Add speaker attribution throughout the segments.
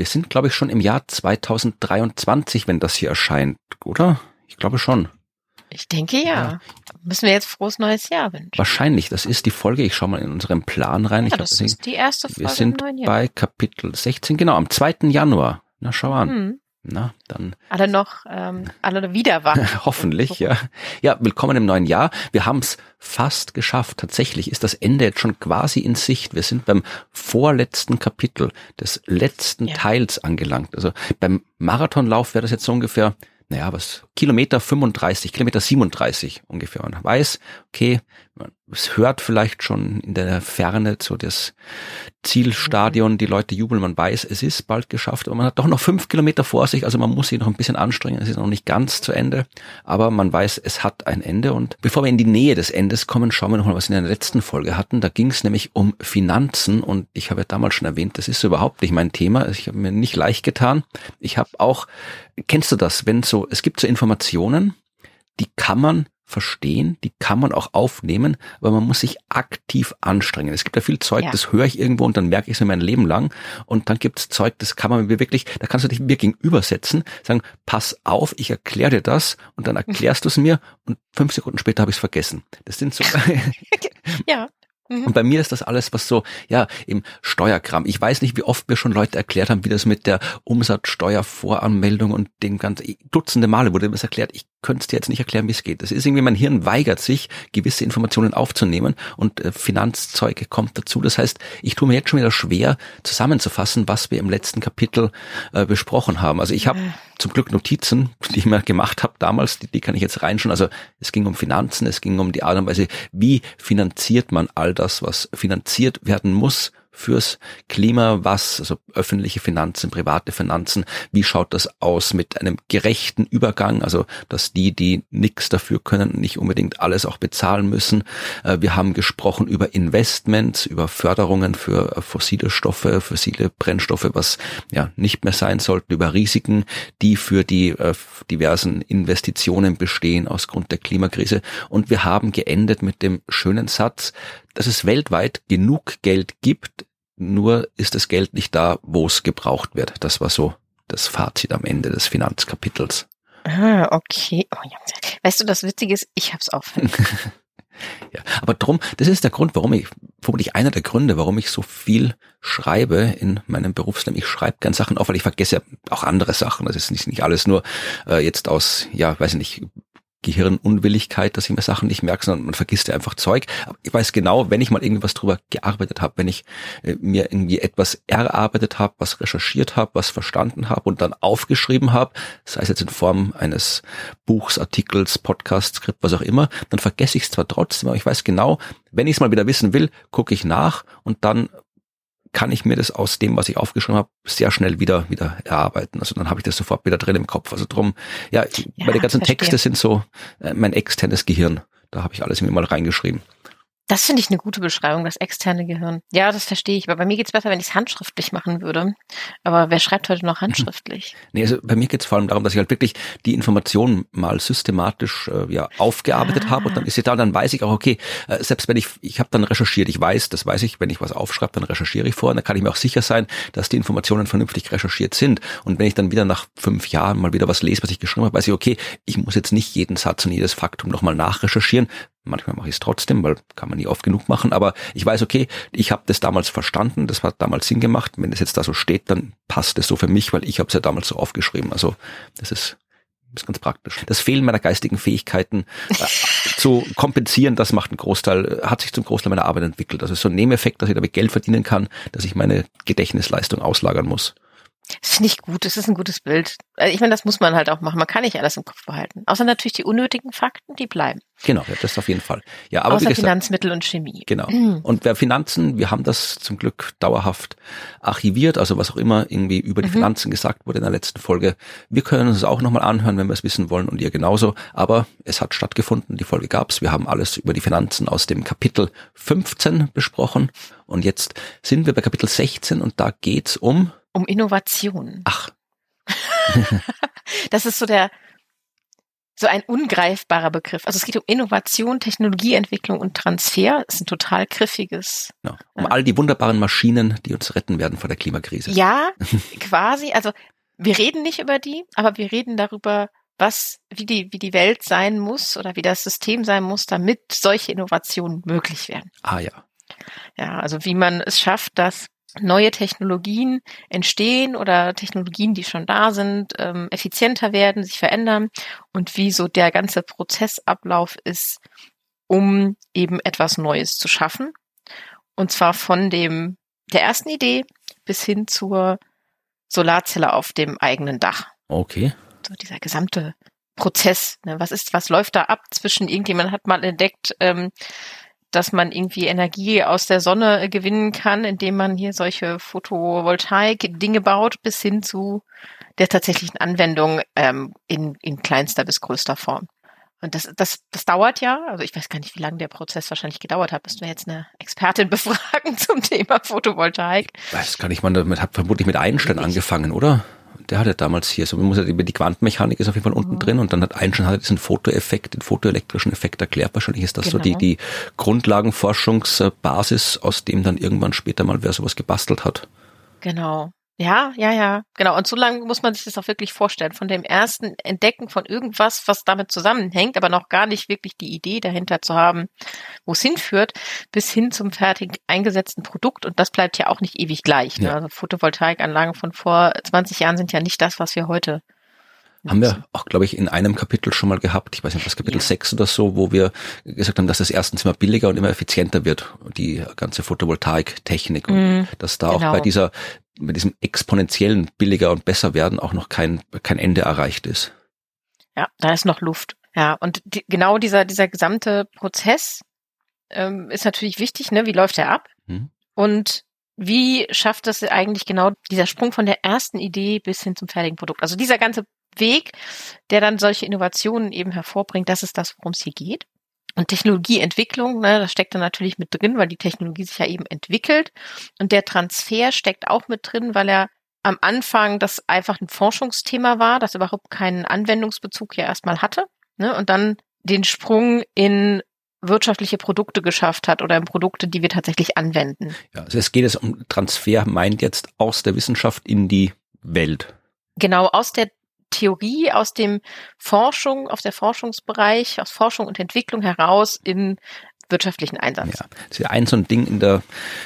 Speaker 1: Wir sind, glaube ich, schon im Jahr 2023, wenn das hier erscheint, oder? Ich glaube schon.
Speaker 2: Ich denke ja. ja. Müssen wir jetzt frohes neues Jahr wünschen?
Speaker 1: Wahrscheinlich. Das ist die Folge. Ich schaue mal in unseren Plan rein.
Speaker 2: Ja,
Speaker 1: ich
Speaker 2: das ist die erste Folge.
Speaker 1: Wir sind bei Kapitel 16, genau, am 2. Januar. Na, schau an. Hm. Na, dann.
Speaker 2: Alle noch, ähm, alle wieder wach.
Speaker 1: Hoffentlich, ja. Ja, willkommen im neuen Jahr. Wir haben es fast geschafft. Tatsächlich ist das Ende jetzt schon quasi in Sicht. Wir sind beim vorletzten Kapitel des letzten ja. Teils angelangt. Also beim Marathonlauf wäre das jetzt so ungefähr naja, was, Kilometer 35, Kilometer 37 ungefähr. Man weiß, okay, es hört vielleicht schon in der Ferne so das Zielstadion, die Leute jubeln, man weiß, es ist bald geschafft, aber man hat doch noch fünf Kilometer vor sich, also man muss sich noch ein bisschen anstrengen, es ist noch nicht ganz zu Ende, aber man weiß, es hat ein Ende und bevor wir in die Nähe des Endes kommen, schauen wir noch mal, was wir in der letzten Folge hatten. Da ging es nämlich um Finanzen und ich habe ja damals schon erwähnt, das ist überhaupt nicht mein Thema, ich habe mir nicht leicht getan. Ich habe auch, kennst du das, wenn so, es gibt so Informationen, die kann man verstehen, die kann man auch aufnehmen, aber man muss sich aktiv anstrengen. Es gibt ja viel Zeug, ja. das höre ich irgendwo und dann merke ich es mir mein Leben lang und dann gibt es Zeug, das kann man mir wirklich, da kannst du dich mir gegenübersetzen, sagen, pass auf, ich erkläre dir das und dann erklärst du es mir und fünf Sekunden später habe ich es vergessen. Das sind so.
Speaker 2: ja.
Speaker 1: Mhm. Und bei mir ist das alles, was so, ja, im Steuerkram. Ich weiß nicht, wie oft mir schon Leute erklärt haben, wie das mit der Umsatzsteuervoranmeldung und dem ganzen, Dutzende Male wurde mir das erklärt. Ich könnte es dir jetzt nicht erklären, wie es geht. Das ist irgendwie, mein Hirn weigert sich, gewisse Informationen aufzunehmen und äh, Finanzzeug kommt dazu. Das heißt, ich tue mir jetzt schon wieder schwer, zusammenzufassen, was wir im letzten Kapitel äh, besprochen haben. Also ich habe mhm. zum Glück Notizen, die ich mir gemacht habe damals, die, die kann ich jetzt reinschauen. Also es ging um Finanzen, es ging um die Art und Weise, wie finanziert man all das, was finanziert werden muss fürs Klima, was, also öffentliche Finanzen, private Finanzen, wie schaut das aus mit einem gerechten Übergang, also dass die, die nichts dafür können, nicht unbedingt alles auch bezahlen müssen. Äh, wir haben gesprochen über Investments, über Förderungen für fossile Stoffe, fossile Brennstoffe, was ja nicht mehr sein sollten, über Risiken, die für die äh, diversen Investitionen bestehen aus Grund der Klimakrise. Und wir haben geendet mit dem schönen Satz, dass es weltweit genug Geld gibt, nur ist das Geld nicht da, wo es gebraucht wird. Das war so das Fazit am Ende des Finanzkapitels.
Speaker 2: Ah, okay. Oh, ja. Weißt du, das Witzige ist, ich hab's auch.
Speaker 1: ja, aber drum, das ist der Grund, warum ich, vermutlich einer der Gründe, warum ich so viel schreibe in meinem Berufsleben. Ich schreibe gern Sachen auf, weil ich vergesse auch andere Sachen. Das ist nicht, nicht alles nur äh, jetzt aus, ja, weiß ich nicht, Gehirnunwilligkeit, dass ich mir Sachen nicht merke, sondern man vergisst ja einfach Zeug. Aber ich weiß genau, wenn ich mal irgendwas drüber gearbeitet habe, wenn ich äh, mir irgendwie etwas erarbeitet habe, was recherchiert habe, was verstanden habe und dann aufgeschrieben habe, sei es jetzt in Form eines Buchs, Artikels, Podcasts, Skript, was auch immer, dann vergesse ich es zwar trotzdem, aber ich weiß genau, wenn ich es mal wieder wissen will, gucke ich nach und dann kann ich mir das aus dem, was ich aufgeschrieben habe, sehr schnell wieder wieder erarbeiten. Also dann habe ich das sofort wieder drin im Kopf. Also drum, ja, ja meine ganzen verstehe. Texte sind so äh, mein externes Gehirn. Da habe ich alles mir mal reingeschrieben.
Speaker 2: Das finde ich eine gute Beschreibung, das externe Gehirn. Ja, das verstehe ich. Aber bei mir geht's besser, wenn ich es handschriftlich machen würde. Aber wer schreibt heute noch handschriftlich?
Speaker 1: Nee, also bei mir geht's vor allem darum, dass ich halt wirklich die Informationen mal systematisch äh, ja, aufgearbeitet ah. habe und dann ist sie da und dann weiß ich auch, okay, äh, selbst wenn ich, ich habe dann recherchiert, ich weiß, das weiß ich, wenn ich was aufschreibe, dann recherchiere ich vor und dann kann ich mir auch sicher sein, dass die Informationen vernünftig recherchiert sind. Und wenn ich dann wieder nach fünf Jahren mal wieder was lese, was ich geschrieben habe, weiß ich, okay, ich muss jetzt nicht jeden Satz und jedes Faktum nochmal nachrecherchieren, Manchmal mache ich es trotzdem, weil kann man nie oft genug machen. Aber ich weiß, okay, ich habe das damals verstanden, das hat damals Sinn gemacht. Wenn es jetzt da so steht, dann passt es so für mich, weil ich habe es ja damals so aufgeschrieben. Also das ist, ist ganz praktisch. Das Fehlen meiner geistigen Fähigkeiten äh, zu kompensieren, das macht einen Großteil, hat sich zum Großteil meiner Arbeit entwickelt. Also so ein Nebeneffekt, dass ich damit Geld verdienen kann, dass ich meine Gedächtnisleistung auslagern muss.
Speaker 2: Das finde ich gut, das ist ein gutes Bild. Also ich meine, das muss man halt auch machen. Man kann nicht alles im Kopf behalten. Außer natürlich die unnötigen Fakten, die bleiben.
Speaker 1: Genau, ja, das auf jeden Fall. Ja, aber
Speaker 2: Außer
Speaker 1: gesagt,
Speaker 2: Finanzmittel und Chemie.
Speaker 1: Genau. Und wer Finanzen, wir haben das zum Glück dauerhaft archiviert, also was auch immer irgendwie über die
Speaker 2: Mhm.
Speaker 1: Finanzen gesagt wurde in der letzten Folge. Wir können uns das auch nochmal anhören, wenn wir es wissen wollen und ihr genauso. Aber es hat stattgefunden, die Folge gab's. Wir haben alles über die Finanzen aus dem Kapitel 15 besprochen. Und jetzt sind wir bei Kapitel 16 und da geht's um,
Speaker 2: Um Innovation.
Speaker 1: ach,
Speaker 2: Das ist so der, so ein ungreifbarer Begriff. Also es geht um Innovation, Technologieentwicklung und Transfer. Das ist ein total griffiges.
Speaker 1: ja, um all die wunderbaren Maschinen, die uns retten werden vor der Klimakrise.
Speaker 2: Ja, quasi. Also wir reden nicht über die, aber wir reden darüber, was, wie die, wie die Welt sein muss oder wie das System sein muss, damit solche Innovationen möglich werden.
Speaker 1: Ah ja.
Speaker 2: Ja, also wie man es schafft, dass neue Technologien entstehen oder Technologien, die schon da sind, ähm, effizienter werden, sich verändern und wie so der ganze Prozessablauf ist, um eben etwas Neues zu schaffen. Und zwar von dem, der ersten Idee bis hin zur Solarzelle auf dem eigenen Dach.
Speaker 1: Okay.
Speaker 2: So dieser gesamte Prozess. Ne? Was ist, was läuft da ab zwischen irgendjemand hat mal entdeckt, ähm, dass man irgendwie Energie aus der Sonne äh, gewinnen kann, indem man hier solche Photovoltaik-Dinge baut, bis hin zu der tatsächlichen Anwendung ähm, in, in kleinster bis größter Form. Und das, das, das dauert ja, also ich weiß gar nicht, wie lange der Prozess wahrscheinlich gedauert hat. Müssten wir jetzt eine Expertin befragen zum Thema Photovoltaik.
Speaker 1: Weiß gar nicht, man damit hat vermutlich mit Einstein angefangen, oder? Der hatte damals hier, so man muss ja über die Quantenmechanik ist auf jeden Fall unten
Speaker 2: Mhm.
Speaker 1: drin und dann hat Einstein halt diesen Fotoeffekt, den fotoelektrischen Effekt erklärt. Wahrscheinlich ist das so die,
Speaker 2: Genau.
Speaker 1: die Grundlagenforschungsbasis, aus dem dann irgendwann später mal wer sowas gebastelt hat.
Speaker 2: Genau. Ja, ja, ja, genau. Und so lange muss man sich das auch wirklich vorstellen. Von dem ersten Entdecken von irgendwas, was damit zusammenhängt, aber noch gar nicht wirklich die Idee dahinter zu haben, wo es hinführt, bis hin zum fertig eingesetzten Produkt. Und das bleibt ja auch nicht ewig gleich. Ne?
Speaker 1: Ja.
Speaker 2: Also Photovoltaikanlagen von vor 20 Jahren sind ja nicht das, was wir heute
Speaker 1: Haben wir auch, glaube ich, in einem Kapitel schon mal gehabt, ich weiß nicht, was Kapitel
Speaker 2: Ja.
Speaker 1: 6 oder so, wo wir gesagt haben, dass das erstens immer billiger und immer effizienter wird, die ganze Photovoltaik-Technik und
Speaker 2: Mhm,
Speaker 1: dass da auch
Speaker 2: genau.
Speaker 1: bei dieser, bei diesem exponentiellen billiger und besser werden auch noch kein, kein Ende erreicht ist.
Speaker 2: Ja, da ist noch Luft. Ja, und die, genau dieser, dieser gesamte Prozess ähm, ist natürlich wichtig, ne? Wie läuft er ab?
Speaker 1: Mhm.
Speaker 2: Und wie schafft es eigentlich genau dieser Sprung von der ersten Idee bis hin zum fertigen Produkt? Also dieser ganze Weg, der dann solche Innovationen eben hervorbringt, das ist das, worum es hier geht. Und Technologieentwicklung, ne, das steckt da natürlich mit drin, weil die Technologie sich ja eben entwickelt. Und der Transfer steckt auch mit drin, weil er am Anfang das einfach ein Forschungsthema war, das überhaupt keinen Anwendungsbezug ja erstmal hatte. Ne, und dann den Sprung in wirtschaftliche Produkte geschafft hat oder in Produkte, die wir tatsächlich anwenden.
Speaker 1: Ja, also es geht es um Transfer, meint jetzt aus der Wissenschaft in die Welt.
Speaker 2: Genau aus der Theorie, aus dem Forschung, aus der Forschungsbereich, aus Forschung und Entwicklung heraus in wirtschaftlichen Einsatz.
Speaker 1: Ja, das ist ja ein so ein Ding in der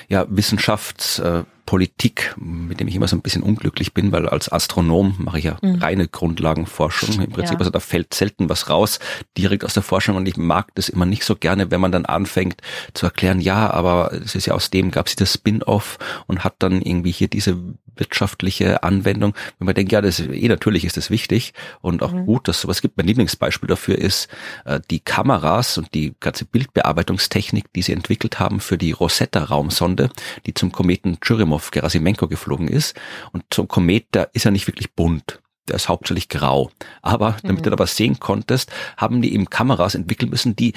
Speaker 1: ja, Wissenschaftspolitik, äh, Politik, mit dem ich immer so ein bisschen unglücklich bin, weil als Astronom mache ich ja
Speaker 2: Mhm.
Speaker 1: reine Grundlagenforschung im Prinzip.
Speaker 2: Ja.
Speaker 1: Also da fällt selten was raus direkt aus der Forschung und ich mag das immer nicht so gerne, wenn man dann anfängt zu erklären, ja, aber es ist ja aus dem gab es das Spin-off und hat dann irgendwie hier diese wirtschaftliche Anwendung. Wenn man denkt, ja, das ist, eh natürlich ist das wichtig und auch
Speaker 2: Mhm.
Speaker 1: gut, dass sowas gibt. Mein Lieblingsbeispiel dafür ist äh, die Kameras und die ganze Bildbearbeitungstechnik, die sie entwickelt haben für die Rosetta-Raumsonde, die zum Kometen Churyumov-Gerasimenko geflogen ist. Und so ein Komet, der ist ja nicht wirklich bunt. Der ist hauptsächlich grau. Aber damit
Speaker 2: Mhm.
Speaker 1: du da was sehen konntest, haben die eben Kameras entwickeln müssen, die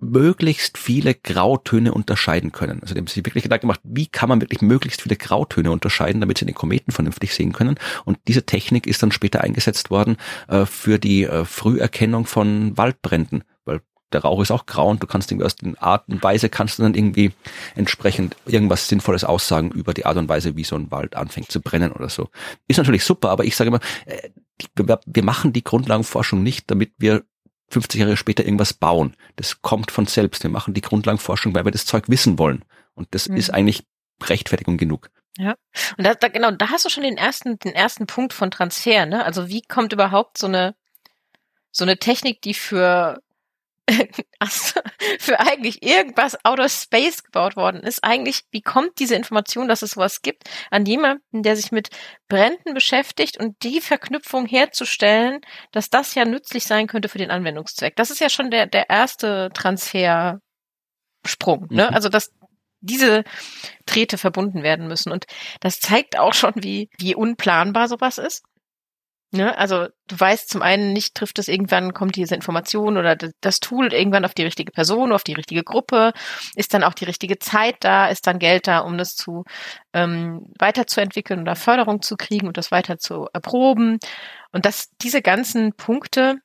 Speaker 1: möglichst viele Grautöne unterscheiden können. Also die haben sich wirklich Gedanken gemacht, wie kann man wirklich möglichst viele Grautöne unterscheiden, damit sie den Kometen vernünftig sehen können. Und diese Technik ist dann später eingesetzt worden äh, für die äh, Früherkennung von Waldbränden, der Rauch ist auch grau und du kannst irgendwie aus den Art und Weise kannst du dann irgendwie entsprechend irgendwas Sinnvolles aussagen über die Art und Weise, wie so ein Wald anfängt zu brennen oder so. Ist natürlich super, aber ich sage immer, äh, wir, machen die Grundlagenforschung nicht, damit wir 50 Jahre später irgendwas bauen. Das kommt von selbst. Wir machen die Grundlagenforschung, weil wir das Zeug wissen wollen. Und das
Speaker 2: Mhm.
Speaker 1: ist eigentlich Rechtfertigung genug.
Speaker 2: Und da, da, genau, da hast du schon den ersten, den ersten Punkt von Transfer, ne? Also wie kommt überhaupt so eine, so eine Technik, die für für eigentlich irgendwas Outer Space gebaut worden ist. Eigentlich, wie kommt diese Information, dass es sowas gibt, an jemanden, der sich mit Bränden beschäftigt und die Verknüpfung herzustellen, dass das ja nützlich sein könnte für den Anwendungszweck. Das ist ja schon der, der erste Transfersprung. Ne? Mhm. Also, dass diese Drähte verbunden werden müssen. Und das zeigt auch schon, wie, wie unplanbar sowas ist. Ne? Also du weißt zum einen nicht, trifft es irgendwann, kommt diese Information oder das Tool irgendwann auf die richtige Person, auf die richtige Gruppe, ist dann auch die richtige Zeit da, ist dann Geld da, um das zu ähm, weiterzuentwickeln oder Förderung zu kriegen und das weiter zu erproben. Und dass diese ganzen Punkte,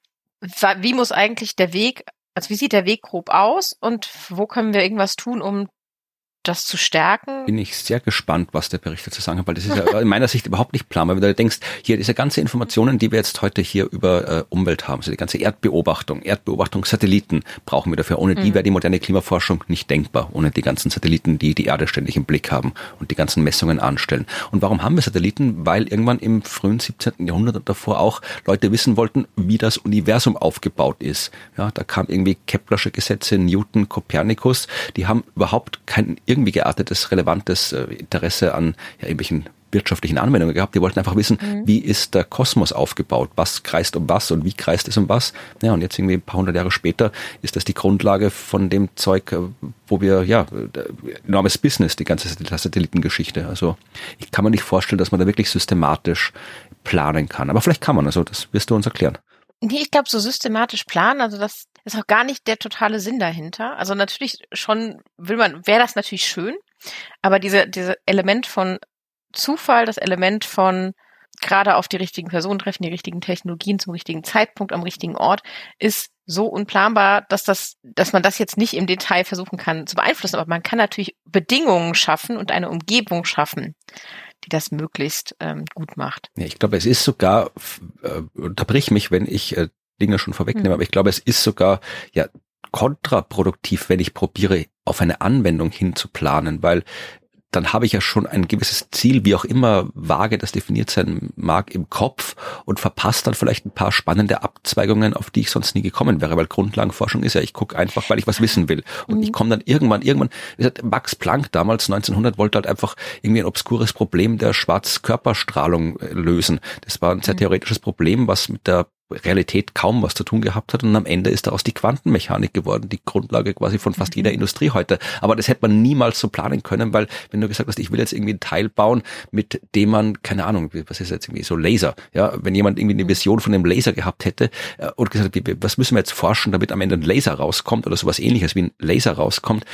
Speaker 2: wie muss eigentlich der Weg, also wie sieht der Weg grob aus und wo können wir irgendwas tun, um das zu stärken.
Speaker 1: Bin ich sehr gespannt, was der Bericht dazu sagen hat, weil das ist ja in meiner Sicht überhaupt nicht planbar. Wenn du denkst, hier diese ganze Informationen, die wir jetzt heute hier über äh, Umwelt haben, so die ganze Erdbeobachtung, Erdbeobachtungssatelliten brauchen wir dafür. Ohne mhm. die wäre die moderne Klimaforschung nicht denkbar, ohne die ganzen Satelliten, die die Erde ständig im Blick haben und die ganzen Messungen anstellen. Und warum haben wir Satelliten? Weil irgendwann im frühen 17. Jahrhundert und davor auch Leute wissen wollten, wie das Universum aufgebaut ist. Ja, da kam irgendwie Keplersche Gesetze, Newton, Kopernikus, die haben überhaupt kein irgendwie geartetes, relevantes äh, Interesse an ja, irgendwelchen wirtschaftlichen Anwendungen gehabt. Die wollten einfach wissen, mhm. wie ist der Kosmos aufgebaut? Was kreist um was und wie kreist es um was? Ja, und jetzt irgendwie ein paar hundert Jahre später ist das die Grundlage von dem Zeug, äh, wo wir, ja, enormes Business, die ganze Satellitengeschichte. Also ich kann mir nicht vorstellen, dass man da wirklich systematisch planen kann. Aber vielleicht kann man, also das wirst du uns erklären.
Speaker 2: Nee, ich glaube, so systematisch planen, also das ist auch gar nicht der totale Sinn dahinter. Also natürlich schon will man, wäre das natürlich schön, aber diese, diese Element von Zufall, das Element von gerade auf die richtigen Personen treffen, die richtigen Technologien zum richtigen Zeitpunkt am richtigen Ort, ist so unplanbar, dass das, dass man das jetzt nicht im Detail versuchen kann zu beeinflussen. Aber man kann natürlich Bedingungen schaffen und eine Umgebung schaffen, die das möglichst ähm, gut macht.
Speaker 1: Ja, ich glaube, es ist sogar, äh, unterbrich mich, wenn ich äh, Dinge schon vorwegnehme, mhm. aber ich glaube, es ist sogar ja kontraproduktiv, wenn ich probiere, auf eine Anwendung hin zu planen, weil dann habe ich ja schon ein gewisses Ziel, wie auch immer vage das definiert sein mag, im Kopf und verpasst dann vielleicht ein paar spannende Abzweigungen, auf die ich sonst nie gekommen wäre, weil Grundlagenforschung ist ja, ich gucke einfach, weil ich was wissen will. Und mhm. ich komme dann irgendwann, irgendwann, wie gesagt, Max Planck damals 1900 wollte halt einfach irgendwie ein obskures Problem der Schwarzkörperstrahlung äh, lösen. Das war ein sehr mhm. theoretisches Problem, was mit der Realität kaum was zu tun gehabt hat und am Ende ist daraus die Quantenmechanik geworden, die Grundlage quasi von fast jeder mhm. Industrie heute. Aber das hätte man niemals so planen können, weil wenn du gesagt hast, ich will jetzt irgendwie ein Teil bauen, mit dem man, keine Ahnung, was ist jetzt irgendwie so Laser, ja, wenn jemand irgendwie eine Vision von einem Laser gehabt hätte äh, und gesagt hat, was müssen wir jetzt forschen, damit am Ende ein Laser rauskommt oder sowas ähnliches wie ein Laser rauskommt,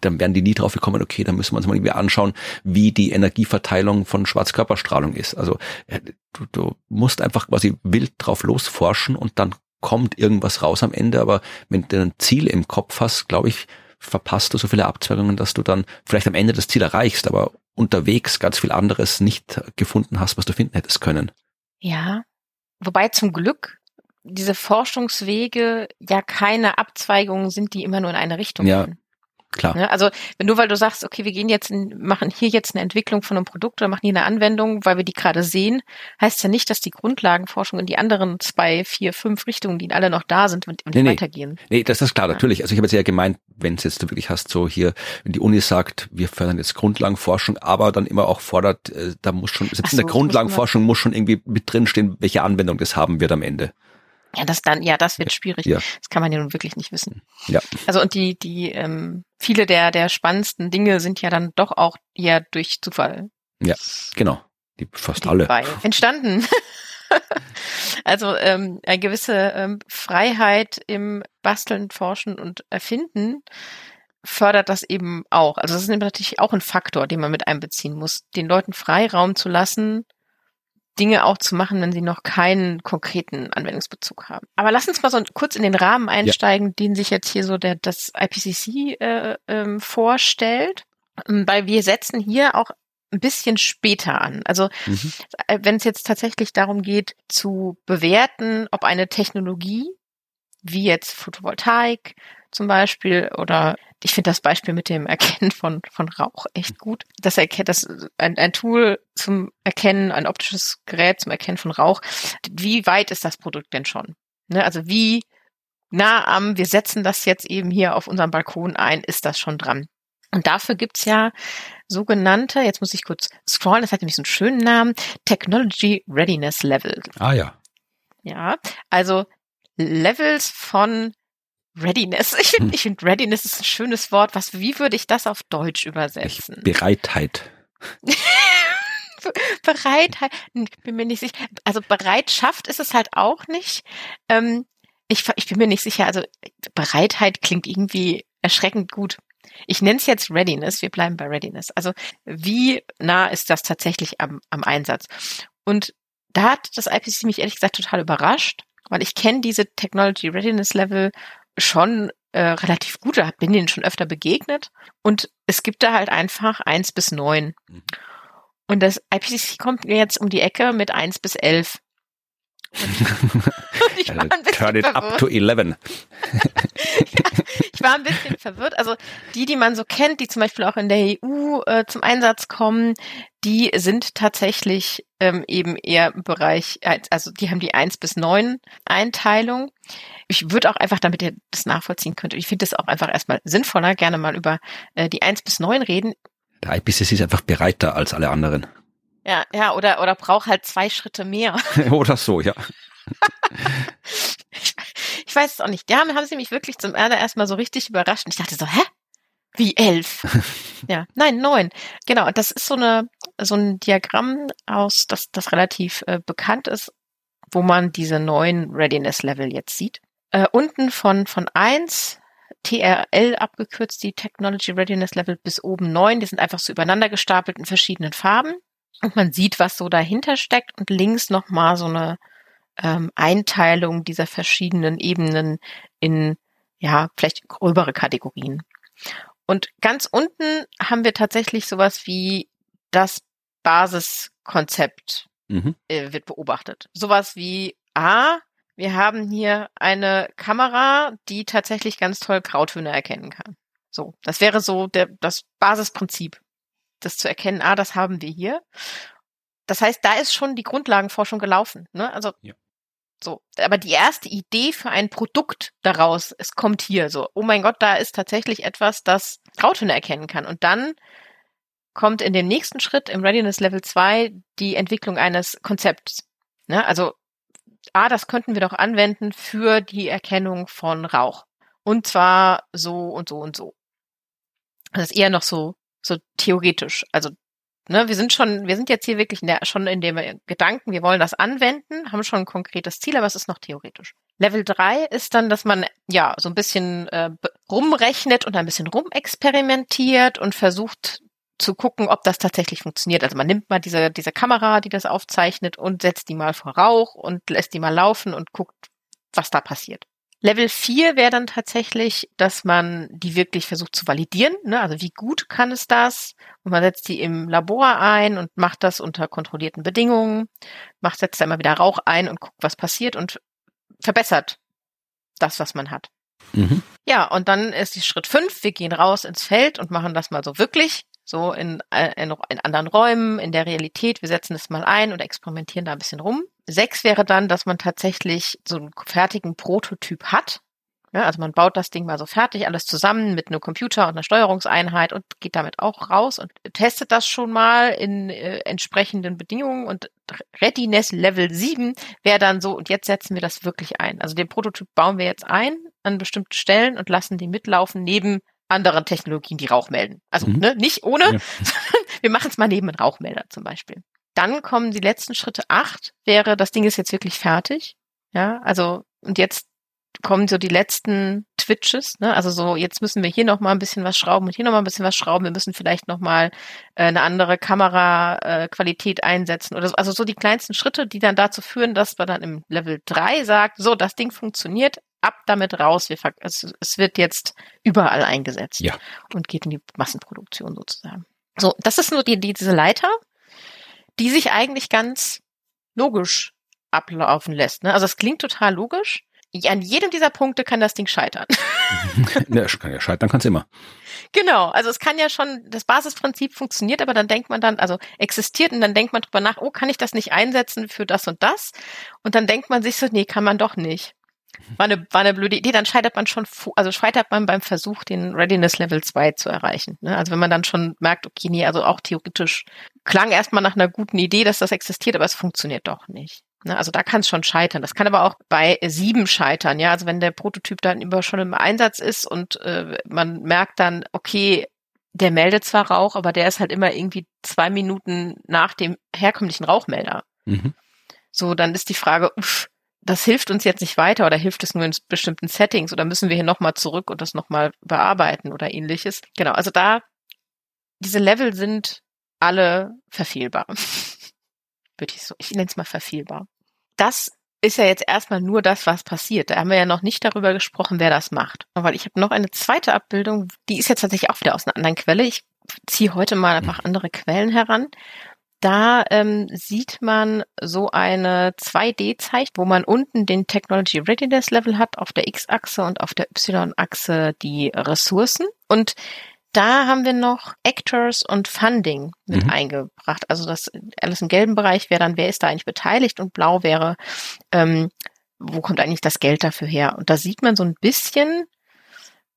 Speaker 1: dann wären die nie drauf gekommen, okay, dann müssen wir uns mal irgendwie anschauen, wie die Energieverteilung von Schwarzkörperstrahlung ist. Also äh, du, du musst einfach quasi wild drauf losforschen und dann kommt irgendwas raus am Ende. Aber wenn du ein Ziel im Kopf hast, glaube ich, verpasst du so viele Abzweigungen, dass du dann vielleicht am Ende das Ziel erreichst, aber unterwegs ganz viel anderes nicht gefunden hast, was du finden hättest können.
Speaker 2: Ja, wobei zum Glück diese Forschungswege ja keine Abzweigungen sind, die immer nur in eine Richtung
Speaker 1: ja. gehen. Klar.
Speaker 2: Ne? Also nur weil du sagst, okay, wir gehen jetzt, in, machen hier jetzt eine Entwicklung von einem Produkt oder machen hier eine Anwendung, weil wir die gerade sehen, heißt ja nicht, dass die Grundlagenforschung in die anderen zwei, vier, fünf Richtungen, die alle noch da sind, und, und nee, weitergehen.
Speaker 1: Nee, das ist klar, ja. natürlich. Also ich habe jetzt eher gemeint, wenn es jetzt du wirklich hast, so hier, wenn die Uni sagt, wir fördern jetzt Grundlagenforschung, aber dann immer auch fordert, äh, da muss schon, selbst so, in der Grundlagenforschung muss schon irgendwie mit drinstehen, welche Anwendung das haben wird am Ende.
Speaker 2: Ja, das dann, ja, das wird schwierig. Ja. Das kann man ja nun wirklich nicht wissen.
Speaker 1: Ja.
Speaker 2: Also und die, die, ähm, viele der, der spannendsten Dinge sind ja dann doch auch eher durch Zufall.
Speaker 1: Ja, genau. Die fast die alle.
Speaker 2: Entstanden. also ähm, eine gewisse ähm, Freiheit im Basteln, Forschen und Erfinden fördert das eben auch. Also das ist natürlich auch ein Faktor, den man mit einbeziehen muss, den Leuten Freiraum zu lassen, Dinge auch zu machen, wenn sie noch keinen konkreten Anwendungsbezug haben. Aber lass uns mal so kurz in den Rahmen einsteigen, ja. den sich jetzt hier so der, das IPCC äh, ähm, vorstellt, weil wir setzen hier auch ein bisschen später an. Also mhm. Äh, wenn es jetzt tatsächlich darum geht zu bewerten, ob eine Technologie wie jetzt Photovoltaik zum Beispiel oder ich finde das Beispiel mit dem Erkennen von, von Rauch echt gut. Das erkennt das ein, ein Tool zum Erkennen, ein optisches Gerät zum Erkennen von Rauch. Wie weit ist das Produkt denn schon? Ne? Also wie nah am, wir setzen das jetzt eben hier auf unserem Balkon ein, ist das schon dran. Und dafür gibt's ja sogenannte, jetzt muss ich kurz scrollen, das hat nämlich so einen schönen Namen, Technology Readiness Level.
Speaker 1: Ah ja.
Speaker 2: Ja, also Levels von Readiness. Ich finde, ich finde Readiness ist ein schönes Wort. Was, wie würde ich das auf Deutsch übersetzen?
Speaker 1: Ich, Bereitheit.
Speaker 2: Bereitheit, ich bin mir nicht sicher. Also Bereitschaft ist es halt auch nicht. Ähm, ich, ich bin mir nicht sicher. Also Bereitheit klingt irgendwie erschreckend gut. Ich nenne es jetzt Readiness. Wir bleiben bei Readiness. Also wie nah ist das tatsächlich am, am Einsatz? Und da hat das IPCC mich ehrlich gesagt total überrascht, weil ich kenne diese Technology Readiness Level schon äh, relativ gut, da bin denen schon öfter begegnet. Und es gibt da halt einfach eins bis neun. Mhm. Und das IPCC kommt mir jetzt um die Ecke mit eins bis elf.
Speaker 1: ich war ein Turn it verwirrt. up to 11.
Speaker 2: ja, ich war ein bisschen verwirrt. Also die, die man so kennt, die zum Beispiel auch in der EU äh, zum Einsatz kommen, die sind tatsächlich ähm, eben eher im Bereich, also die haben die 1 bis 9 Einteilung. Ich würde auch einfach, damit ihr das nachvollziehen könnt, ich finde es auch einfach erstmal sinnvoller, gerne mal über äh, die 1 bis 9 reden.
Speaker 1: Der IPCC ist einfach bereiter als alle anderen.
Speaker 2: Ja, ja, oder, oder braucht halt zwei Schritte mehr.
Speaker 1: oder so, ja.
Speaker 2: ich, weiß es auch nicht. Die haben, sie mich wirklich zum Erde erstmal so richtig überrascht. Und ich dachte so, hä? Wie elf? ja, nein, neun. Genau, das ist so eine, so ein Diagramm aus, das, das relativ äh, bekannt ist, wo man diese neuen Readiness Level jetzt sieht. Äh, unten von, von eins TRL abgekürzt, die Technology Readiness Level bis oben neun. Die sind einfach so übereinander gestapelt in verschiedenen Farben. Und man sieht, was so dahinter steckt. Und links nochmal so eine ähm, Einteilung dieser verschiedenen Ebenen in, ja, vielleicht gröbere Kategorien. Und ganz unten haben wir tatsächlich sowas wie das Basiskonzept mhm. äh, wird beobachtet. Sowas wie, ah, wir haben hier eine Kamera, die tatsächlich ganz toll Grautöne erkennen kann. So, das wäre so der, das Basisprinzip, das zu erkennen, ah, das haben wir hier. Das heißt, da ist schon die Grundlagenforschung gelaufen. Ne? Also ja. So, aber die erste Idee für ein Produkt daraus, es kommt hier so, oh mein Gott, da ist tatsächlich etwas, das Grautöne erkennen kann. Und dann kommt in dem nächsten Schritt im Readiness Level 2 die Entwicklung eines Konzepts. Ne? Also, ah, das könnten wir doch anwenden für die Erkennung von Rauch. Und zwar so und so und so. Das ist eher noch so, so theoretisch. Also ne, wir sind schon, wir sind jetzt hier wirklich in der, schon in dem Gedanken, wir wollen das anwenden, haben schon ein konkretes Ziel, aber es ist noch theoretisch. Level 3 ist dann, dass man ja so ein bisschen äh, rumrechnet und ein bisschen rumexperimentiert und versucht zu gucken, ob das tatsächlich funktioniert. Also man nimmt mal diese, diese Kamera, die das aufzeichnet und setzt die mal vor Rauch und lässt die mal laufen und guckt, was da passiert. Level 4 wäre dann tatsächlich, dass man die wirklich versucht zu validieren. Ne? Also wie gut kann es das? Und man setzt die im Labor ein und macht das unter kontrollierten Bedingungen, macht, setzt da immer wieder Rauch ein und guckt, was passiert und verbessert das, was man hat. Mhm. Ja, und dann ist die Schritt 5, wir gehen raus ins Feld und machen das mal so wirklich so in, äh, in, in anderen Räumen, in der Realität. Wir setzen es mal ein und experimentieren da ein bisschen rum. Sechs wäre dann, dass man tatsächlich so einen fertigen Prototyp hat. Ja, also man baut das Ding mal so fertig, alles zusammen mit einem Computer und einer Steuerungseinheit und geht damit auch raus und testet das schon mal in äh, entsprechenden Bedingungen und Readiness Level 7 wäre dann so, und jetzt setzen wir das wirklich ein. Also den Prototyp bauen wir jetzt ein an bestimmten Stellen und lassen den mitlaufen neben anderen Technologien, die Rauch melden. Also mhm. ne, nicht ohne, ja. wir machen es mal neben einem Rauchmelder zum Beispiel. Dann kommen die letzten Schritte. Acht wäre, das Ding ist jetzt wirklich fertig. Ja, also und jetzt kommen so die letzten Twitches. Ne? Also so, jetzt müssen wir hier noch mal ein bisschen was schrauben und hier noch mal ein bisschen was schrauben. Wir müssen vielleicht noch mal äh, eine andere Kameraqualität äh, einsetzen oder so. Also so die kleinsten Schritte, die dann dazu führen, dass man dann im Level 3 sagt, so, das Ding funktioniert, ab damit raus. Wir, es, es wird jetzt überall eingesetzt
Speaker 1: ja.
Speaker 2: und geht in die Massenproduktion sozusagen. So, das ist nur die, die, diese Leiter, die sich eigentlich ganz logisch ablaufen lässt. Ne? Also es klingt total logisch. An jedem dieser Punkte kann das Ding scheitern.
Speaker 1: ja, kann ja scheitern, kann es immer.
Speaker 2: Genau, also es kann ja schon, das Basisprinzip funktioniert, aber dann denkt man dann, also existiert und dann denkt man drüber nach, oh, kann ich das nicht einsetzen für das und das? Und dann denkt man sich so, nee, kann man doch nicht. War eine, war eine blöde Idee, dann scheitert man schon, also scheitert man beim Versuch, den Readiness Level 2 zu erreichen. Ne? Also wenn man dann schon merkt, okay, nee, also auch theoretisch klang erstmal nach einer guten Idee, dass das existiert, aber es funktioniert doch nicht. Ne? Also da kann es schon scheitern. Das kann aber auch bei sieben scheitern, ja. Also wenn der Prototyp dann immer schon im Einsatz ist und äh, man merkt dann, okay, der meldet zwar Rauch, aber der ist halt immer irgendwie zwei Minuten nach dem herkömmlichen Rauchmelder. Mhm. So, dann ist die Frage, uff, das hilft uns jetzt nicht weiter oder hilft es nur in bestimmten Settings oder müssen wir hier nochmal zurück und das nochmal bearbeiten oder ähnliches. Genau, also da, diese Level sind alle verfehlbar. Würde ich so, ich nenne es mal verfehlbar. Das ist ja jetzt erstmal nur das, was passiert. Da haben wir ja noch nicht darüber gesprochen, wer das macht. Weil ich habe noch eine zweite Abbildung, die ist jetzt tatsächlich auch wieder aus einer anderen Quelle. Ich ziehe heute mal einfach andere Quellen heran. Da ähm, sieht man so eine 2D-Zeichnung, wo man unten den Technology Readiness Level hat, auf der X-Achse und auf der Y-Achse die Ressourcen. Und da haben wir noch Actors und Funding mit mhm. eingebracht. Also das alles im gelben Bereich wäre dann, wer ist da eigentlich beteiligt und blau wäre, ähm, wo kommt eigentlich das Geld dafür her? Und da sieht man so ein bisschen,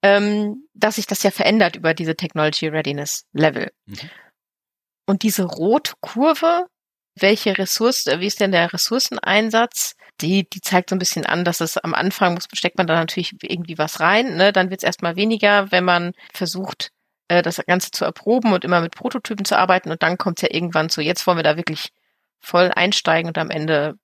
Speaker 2: ähm, dass sich das ja verändert über diese Technology Readiness Level. Mhm. Und diese Rotkurve, welche Ressource, wie ist denn der Ressourceneinsatz? Die, die zeigt so ein bisschen an, dass es am Anfang muss, steckt man da natürlich irgendwie was rein. Ne? Dann wird es erstmal weniger, wenn man versucht, äh, das Ganze zu erproben und immer mit Prototypen zu arbeiten. Und dann kommt es ja irgendwann zu, jetzt wollen wir da wirklich voll einsteigen und am Ende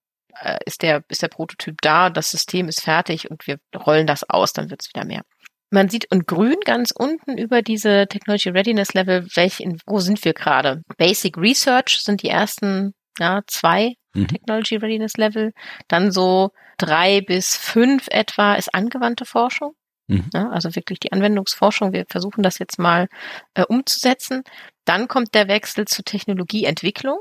Speaker 2: äh, ist, der, ist der Prototyp da, das System ist fertig und wir rollen das aus, dann wird es wieder mehr. Man sieht in grün ganz unten über diese Technology Readiness Level, welch in, wo sind wir gerade? Basic Research sind die ersten ja, zwei mhm. Technology Readiness Level. Dann so drei bis fünf etwa ist angewandte Forschung. Mhm. Ja, also wirklich die Anwendungsforschung. Wir versuchen das jetzt mal äh, umzusetzen. Dann kommt der Wechsel zur Technologieentwicklung.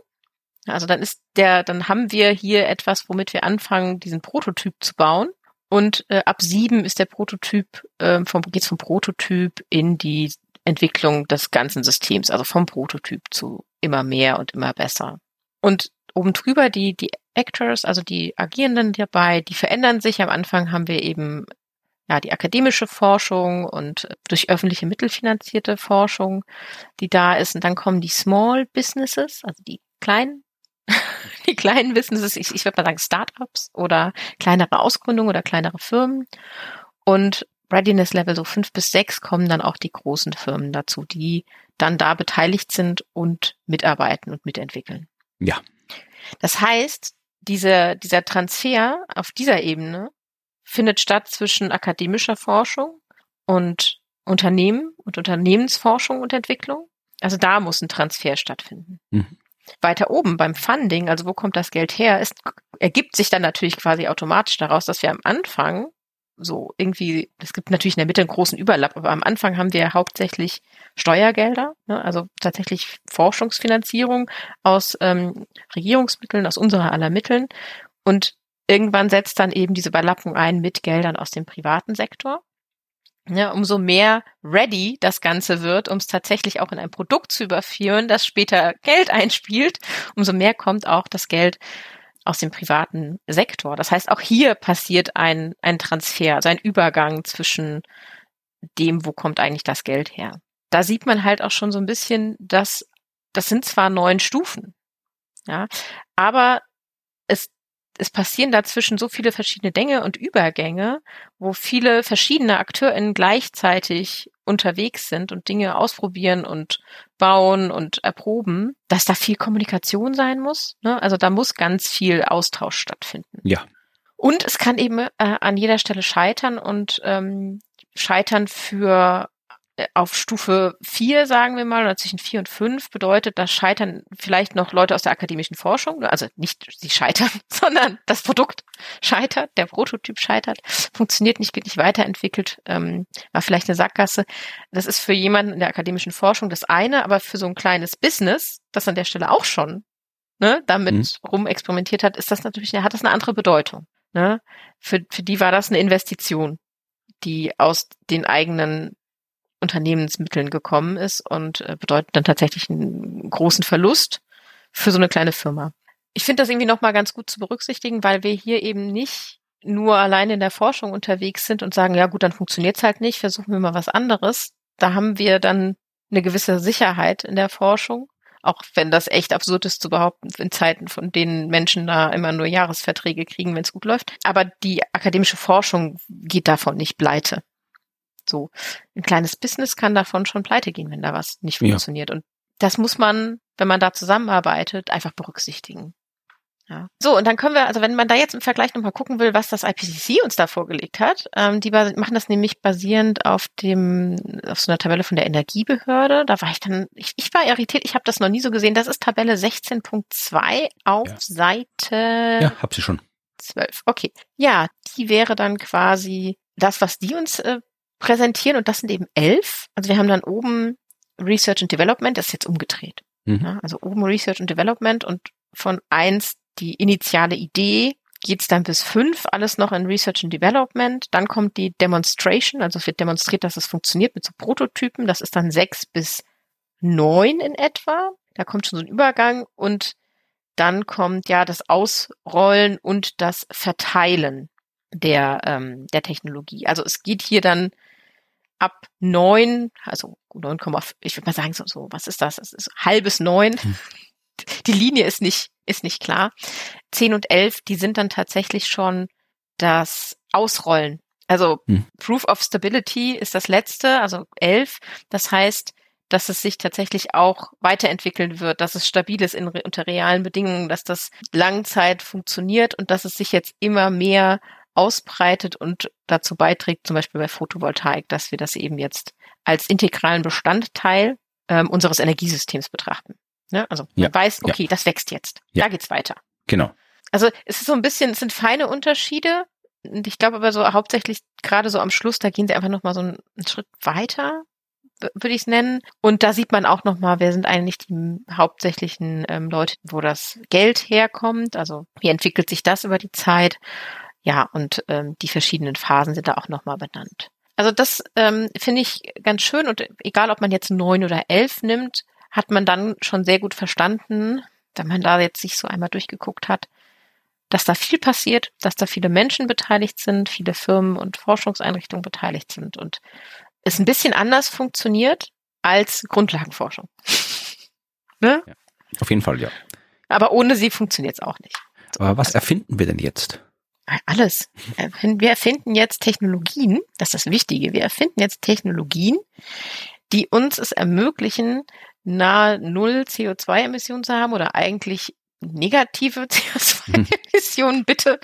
Speaker 2: Also dann ist der, dann haben wir hier etwas, womit wir anfangen, diesen Prototyp zu bauen. Und äh, ab sieben ist der Prototyp, äh, vom, geht's vom Prototyp in die Entwicklung des ganzen Systems, also vom Prototyp zu immer mehr und immer besser. Und oben drüber die, die Actors, also die Agierenden dabei, die verändern sich. Am Anfang haben wir eben ja, die akademische Forschung und durch öffentliche Mittel finanzierte Forschung, die da ist. Und dann kommen die Small Businesses, also die kleinen die kleinen Businesses, ich, ich würde mal sagen Startups oder kleinere Ausgründungen oder kleinere Firmen. Und Readiness Level so fünf bis sechs kommen dann auch die großen Firmen dazu, die dann da beteiligt sind und mitarbeiten und mitentwickeln.
Speaker 1: Ja.
Speaker 2: Das heißt, diese, dieser Transfer auf dieser Ebene findet statt zwischen akademischer Forschung und Unternehmen und Unternehmensforschung und Entwicklung. Also da muss ein Transfer stattfinden. Mhm weiter oben beim Funding, also wo kommt das Geld her, ist, ergibt sich dann natürlich quasi automatisch daraus, dass wir am Anfang so irgendwie, es gibt natürlich in der Mitte einen großen Überlapp, aber am Anfang haben wir hauptsächlich Steuergelder, ne, also tatsächlich Forschungsfinanzierung aus ähm, Regierungsmitteln, aus unserer aller Mitteln. Und irgendwann setzt dann eben diese Überlappung ein mit Geldern aus dem privaten Sektor. Ja, umso mehr ready das Ganze wird, um es tatsächlich auch in ein Produkt zu überführen, das später Geld einspielt, umso mehr kommt auch das Geld aus dem privaten Sektor. Das heißt, auch hier passiert ein, ein Transfer, also ein Übergang zwischen dem, wo kommt eigentlich das Geld her. Da sieht man halt auch schon so ein bisschen, dass das sind zwar neun Stufen, ja, aber es passieren dazwischen so viele verschiedene Dinge und Übergänge, wo viele verschiedene AkteurInnen gleichzeitig unterwegs sind und Dinge ausprobieren und bauen und erproben, dass da viel Kommunikation sein muss. Ne? Also da muss ganz viel Austausch stattfinden.
Speaker 1: Ja.
Speaker 2: Und es kann eben äh, an jeder Stelle scheitern und ähm, scheitern für auf Stufe vier sagen wir mal, oder zwischen vier und fünf bedeutet, das scheitern vielleicht noch Leute aus der akademischen Forschung, also nicht sie scheitern, sondern das Produkt scheitert, der Prototyp scheitert, funktioniert nicht, geht nicht weiterentwickelt, ähm, war vielleicht eine Sackgasse. Das ist für jemanden in der akademischen Forschung das eine, aber für so ein kleines Business, das an der Stelle auch schon ne, damit mhm. rumexperimentiert hat, ist das natürlich, hat das eine andere Bedeutung. Ne? Für, für die war das eine Investition die aus den eigenen Unternehmensmitteln gekommen ist und äh, bedeutet dann tatsächlich einen großen Verlust für so eine kleine Firma. Ich finde das irgendwie nochmal ganz gut zu berücksichtigen, weil wir hier eben nicht nur allein in der Forschung unterwegs sind und sagen, ja gut, dann funktioniert's halt nicht, versuchen wir mal was anderes. Da haben wir dann eine gewisse Sicherheit in der Forschung, auch wenn das echt absurd ist zu behaupten, in Zeiten, von denen Menschen da immer nur Jahresverträge kriegen, wenn es gut läuft. Aber die akademische Forschung geht davon nicht pleite. So, ein kleines Business kann davon schon pleite gehen, wenn da was nicht funktioniert. Ja. Und das muss man, wenn man da zusammenarbeitet, einfach berücksichtigen. Ja. So, und dann können wir, also wenn man da jetzt im Vergleich nochmal gucken will, was das IPCC uns da vorgelegt hat, ähm, die machen das nämlich basierend auf dem, auf so einer Tabelle von der Energiebehörde. Da war ich dann, ich, ich war irritiert, ich habe das noch nie so gesehen. Das ist Tabelle 16.2 auf ja. Seite.
Speaker 1: Ja, hab sie schon.
Speaker 2: 12. Okay. Ja, die wäre dann quasi das, was die uns äh, präsentieren, und das sind eben elf. Also wir haben dann oben Research and Development, das ist jetzt umgedreht. Mhm. Ja, also oben Research and Development und von eins die initiale Idee, geht's dann bis fünf, alles noch in Research and Development. Dann kommt die Demonstration, also es wird demonstriert, dass es funktioniert mit so Prototypen. Das ist dann sechs bis neun in etwa. Da kommt schon so ein Übergang und dann kommt ja das Ausrollen und das Verteilen der, ähm, der Technologie. Also es geht hier dann ab neun, also 9, ich würde mal sagen so, so, was ist das? Es ist halbes neun. Hm. Die Linie ist nicht ist nicht klar. Zehn und elf, die sind dann tatsächlich schon das Ausrollen. Also hm. Proof of Stability ist das letzte, also elf. Das heißt, dass es sich tatsächlich auch weiterentwickeln wird, dass es stabil ist in, unter realen Bedingungen, dass das Langzeit funktioniert und dass es sich jetzt immer mehr ausbreitet und dazu beiträgt, zum Beispiel bei Photovoltaik, dass wir das eben jetzt als integralen Bestandteil ähm, unseres Energiesystems betrachten. Ne? Also man ja. weiß, okay, ja. das wächst jetzt. Ja. Da geht's weiter.
Speaker 1: Genau.
Speaker 2: Also es ist so ein bisschen, es sind feine Unterschiede. Und ich glaube aber so hauptsächlich gerade so am Schluss, da gehen sie einfach nochmal so einen, einen Schritt weiter, würde ich es nennen. Und da sieht man auch nochmal, wer sind eigentlich die hauptsächlichen ähm, Leute, wo das Geld herkommt. Also wie entwickelt sich das über die Zeit? Ja, und ähm, die verschiedenen Phasen sind da auch nochmal benannt. Also das ähm, finde ich ganz schön und egal, ob man jetzt neun oder elf nimmt, hat man dann schon sehr gut verstanden, wenn man da jetzt sich so einmal durchgeguckt hat, dass da viel passiert, dass da viele Menschen beteiligt sind, viele Firmen und Forschungseinrichtungen beteiligt sind und es ein bisschen anders funktioniert als Grundlagenforschung.
Speaker 1: ne? Ja, auf jeden Fall, ja.
Speaker 2: Aber ohne sie funktioniert es auch nicht.
Speaker 1: Aber was erfinden wir denn jetzt?
Speaker 2: Alles. Wir erfinden jetzt Technologien, das ist das Wichtige, wir erfinden jetzt Technologien, die uns es ermöglichen, nahe Null CO2-Emissionen zu haben oder eigentlich negative CO2-Emissionen bitte,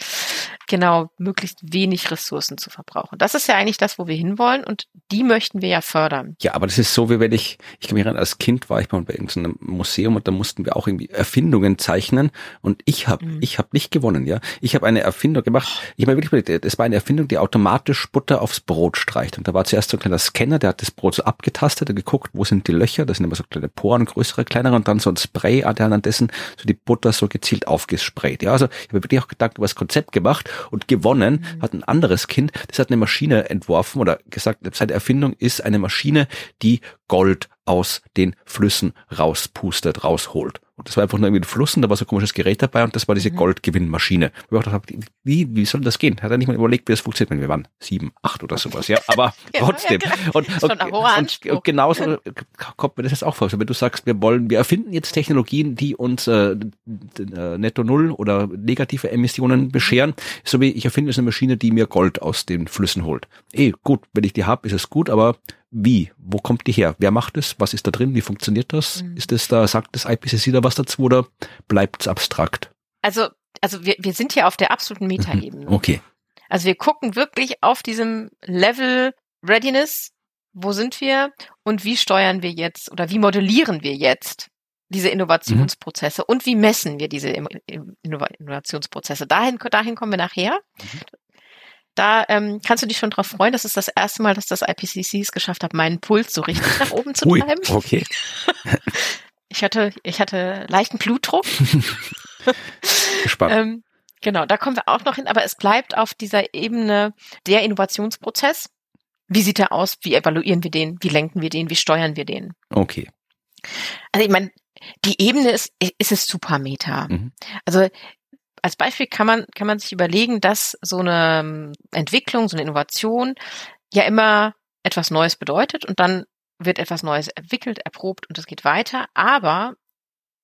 Speaker 2: genau, möglichst wenig Ressourcen zu verbrauchen. Das ist ja eigentlich das, wo wir hinwollen und die möchten wir ja fördern.
Speaker 1: Ja, aber das ist so, wie wenn ich, ich kann mich erinnern, als Kind war ich mal bei irgendeinem Museum und da mussten wir auch irgendwie Erfindungen zeichnen und ich habe mhm. ich habe nicht gewonnen, ja. Ich habe eine Erfindung gemacht, ich habe wirklich, das war eine Erfindung, die automatisch Butter aufs Brot streicht und da war zuerst so ein kleiner Scanner, der hat das Brot so abgetastet und geguckt, wo sind die Löcher, das sind immer so kleine Poren, größere, kleinere und dann so ein Spray, der an dessen so die Butter Butter so gezielt aufgesprayt. Ja, also ich habe wirklich auch Gedanken über das Konzept gemacht und gewonnen mhm. hat ein anderes Kind, das hat eine Maschine entworfen oder gesagt, seine Erfindung ist eine Maschine, die Gold aus den Flüssen rauspustet, rausholt. Und das war einfach nur irgendwie ein Fluss und da war so ein komisches Gerät dabei und das war diese mhm. Goldgewinnmaschine. Wo ich gedacht wie, wie soll das gehen? Hat er nicht mal überlegt, wie das funktioniert, wenn wir waren sieben, acht oder sowas, ja, aber ja, trotzdem. Ja, genau. und, und, und, und, genauso kommt mir das jetzt auch vor. Also wenn du sagst, wir wollen, wir erfinden jetzt Technologien, die uns äh, äh netto null oder negative Emissionen bescheren, so wie ich erfinde jetzt eine Maschine, die mir Gold aus den Flüssen holt. Eh, gut, wenn ich die habe, ist es gut, aber wie? Wo kommt die her? Wer macht es? Was ist da drin? Wie funktioniert das? Mhm. Ist es da, sagt das IPCC da was dazu oder bleibt es abstrakt?
Speaker 2: Also, also wir, wir sind hier auf der absoluten Metaebene.
Speaker 1: Mhm. Okay.
Speaker 2: Also wir gucken wirklich auf diesem Level Readiness, wo sind wir und wie steuern wir jetzt oder wie modellieren wir jetzt diese Innovationsprozesse mhm. und wie messen wir diese Innovationsprozesse. Dahin, dahin kommen wir nachher. Da ähm, kannst du dich schon drauf freuen. Das ist das erste Mal, dass das IPCC es geschafft hat, meinen Puls so richtig nach oben zu treiben.
Speaker 1: Ui, okay.
Speaker 2: ich hatte, ich hatte leichten Blutdruck.
Speaker 1: Gespannt.
Speaker 2: ähm, genau, da kommen wir auch noch hin. Aber es bleibt auf dieser Ebene der Innovationsprozess. Wie sieht er aus? Wie evaluieren wir den? Wie lenken wir den? Wie steuern wir den?
Speaker 1: Okay.
Speaker 2: Also ich meine, die Ebene ist, ist es super meta. Mhm. Also als Beispiel kann man, kann man sich überlegen, dass so eine ähm, Entwicklung, so eine Innovation ja immer etwas Neues bedeutet und dann wird etwas Neues entwickelt, erprobt und es geht weiter. Aber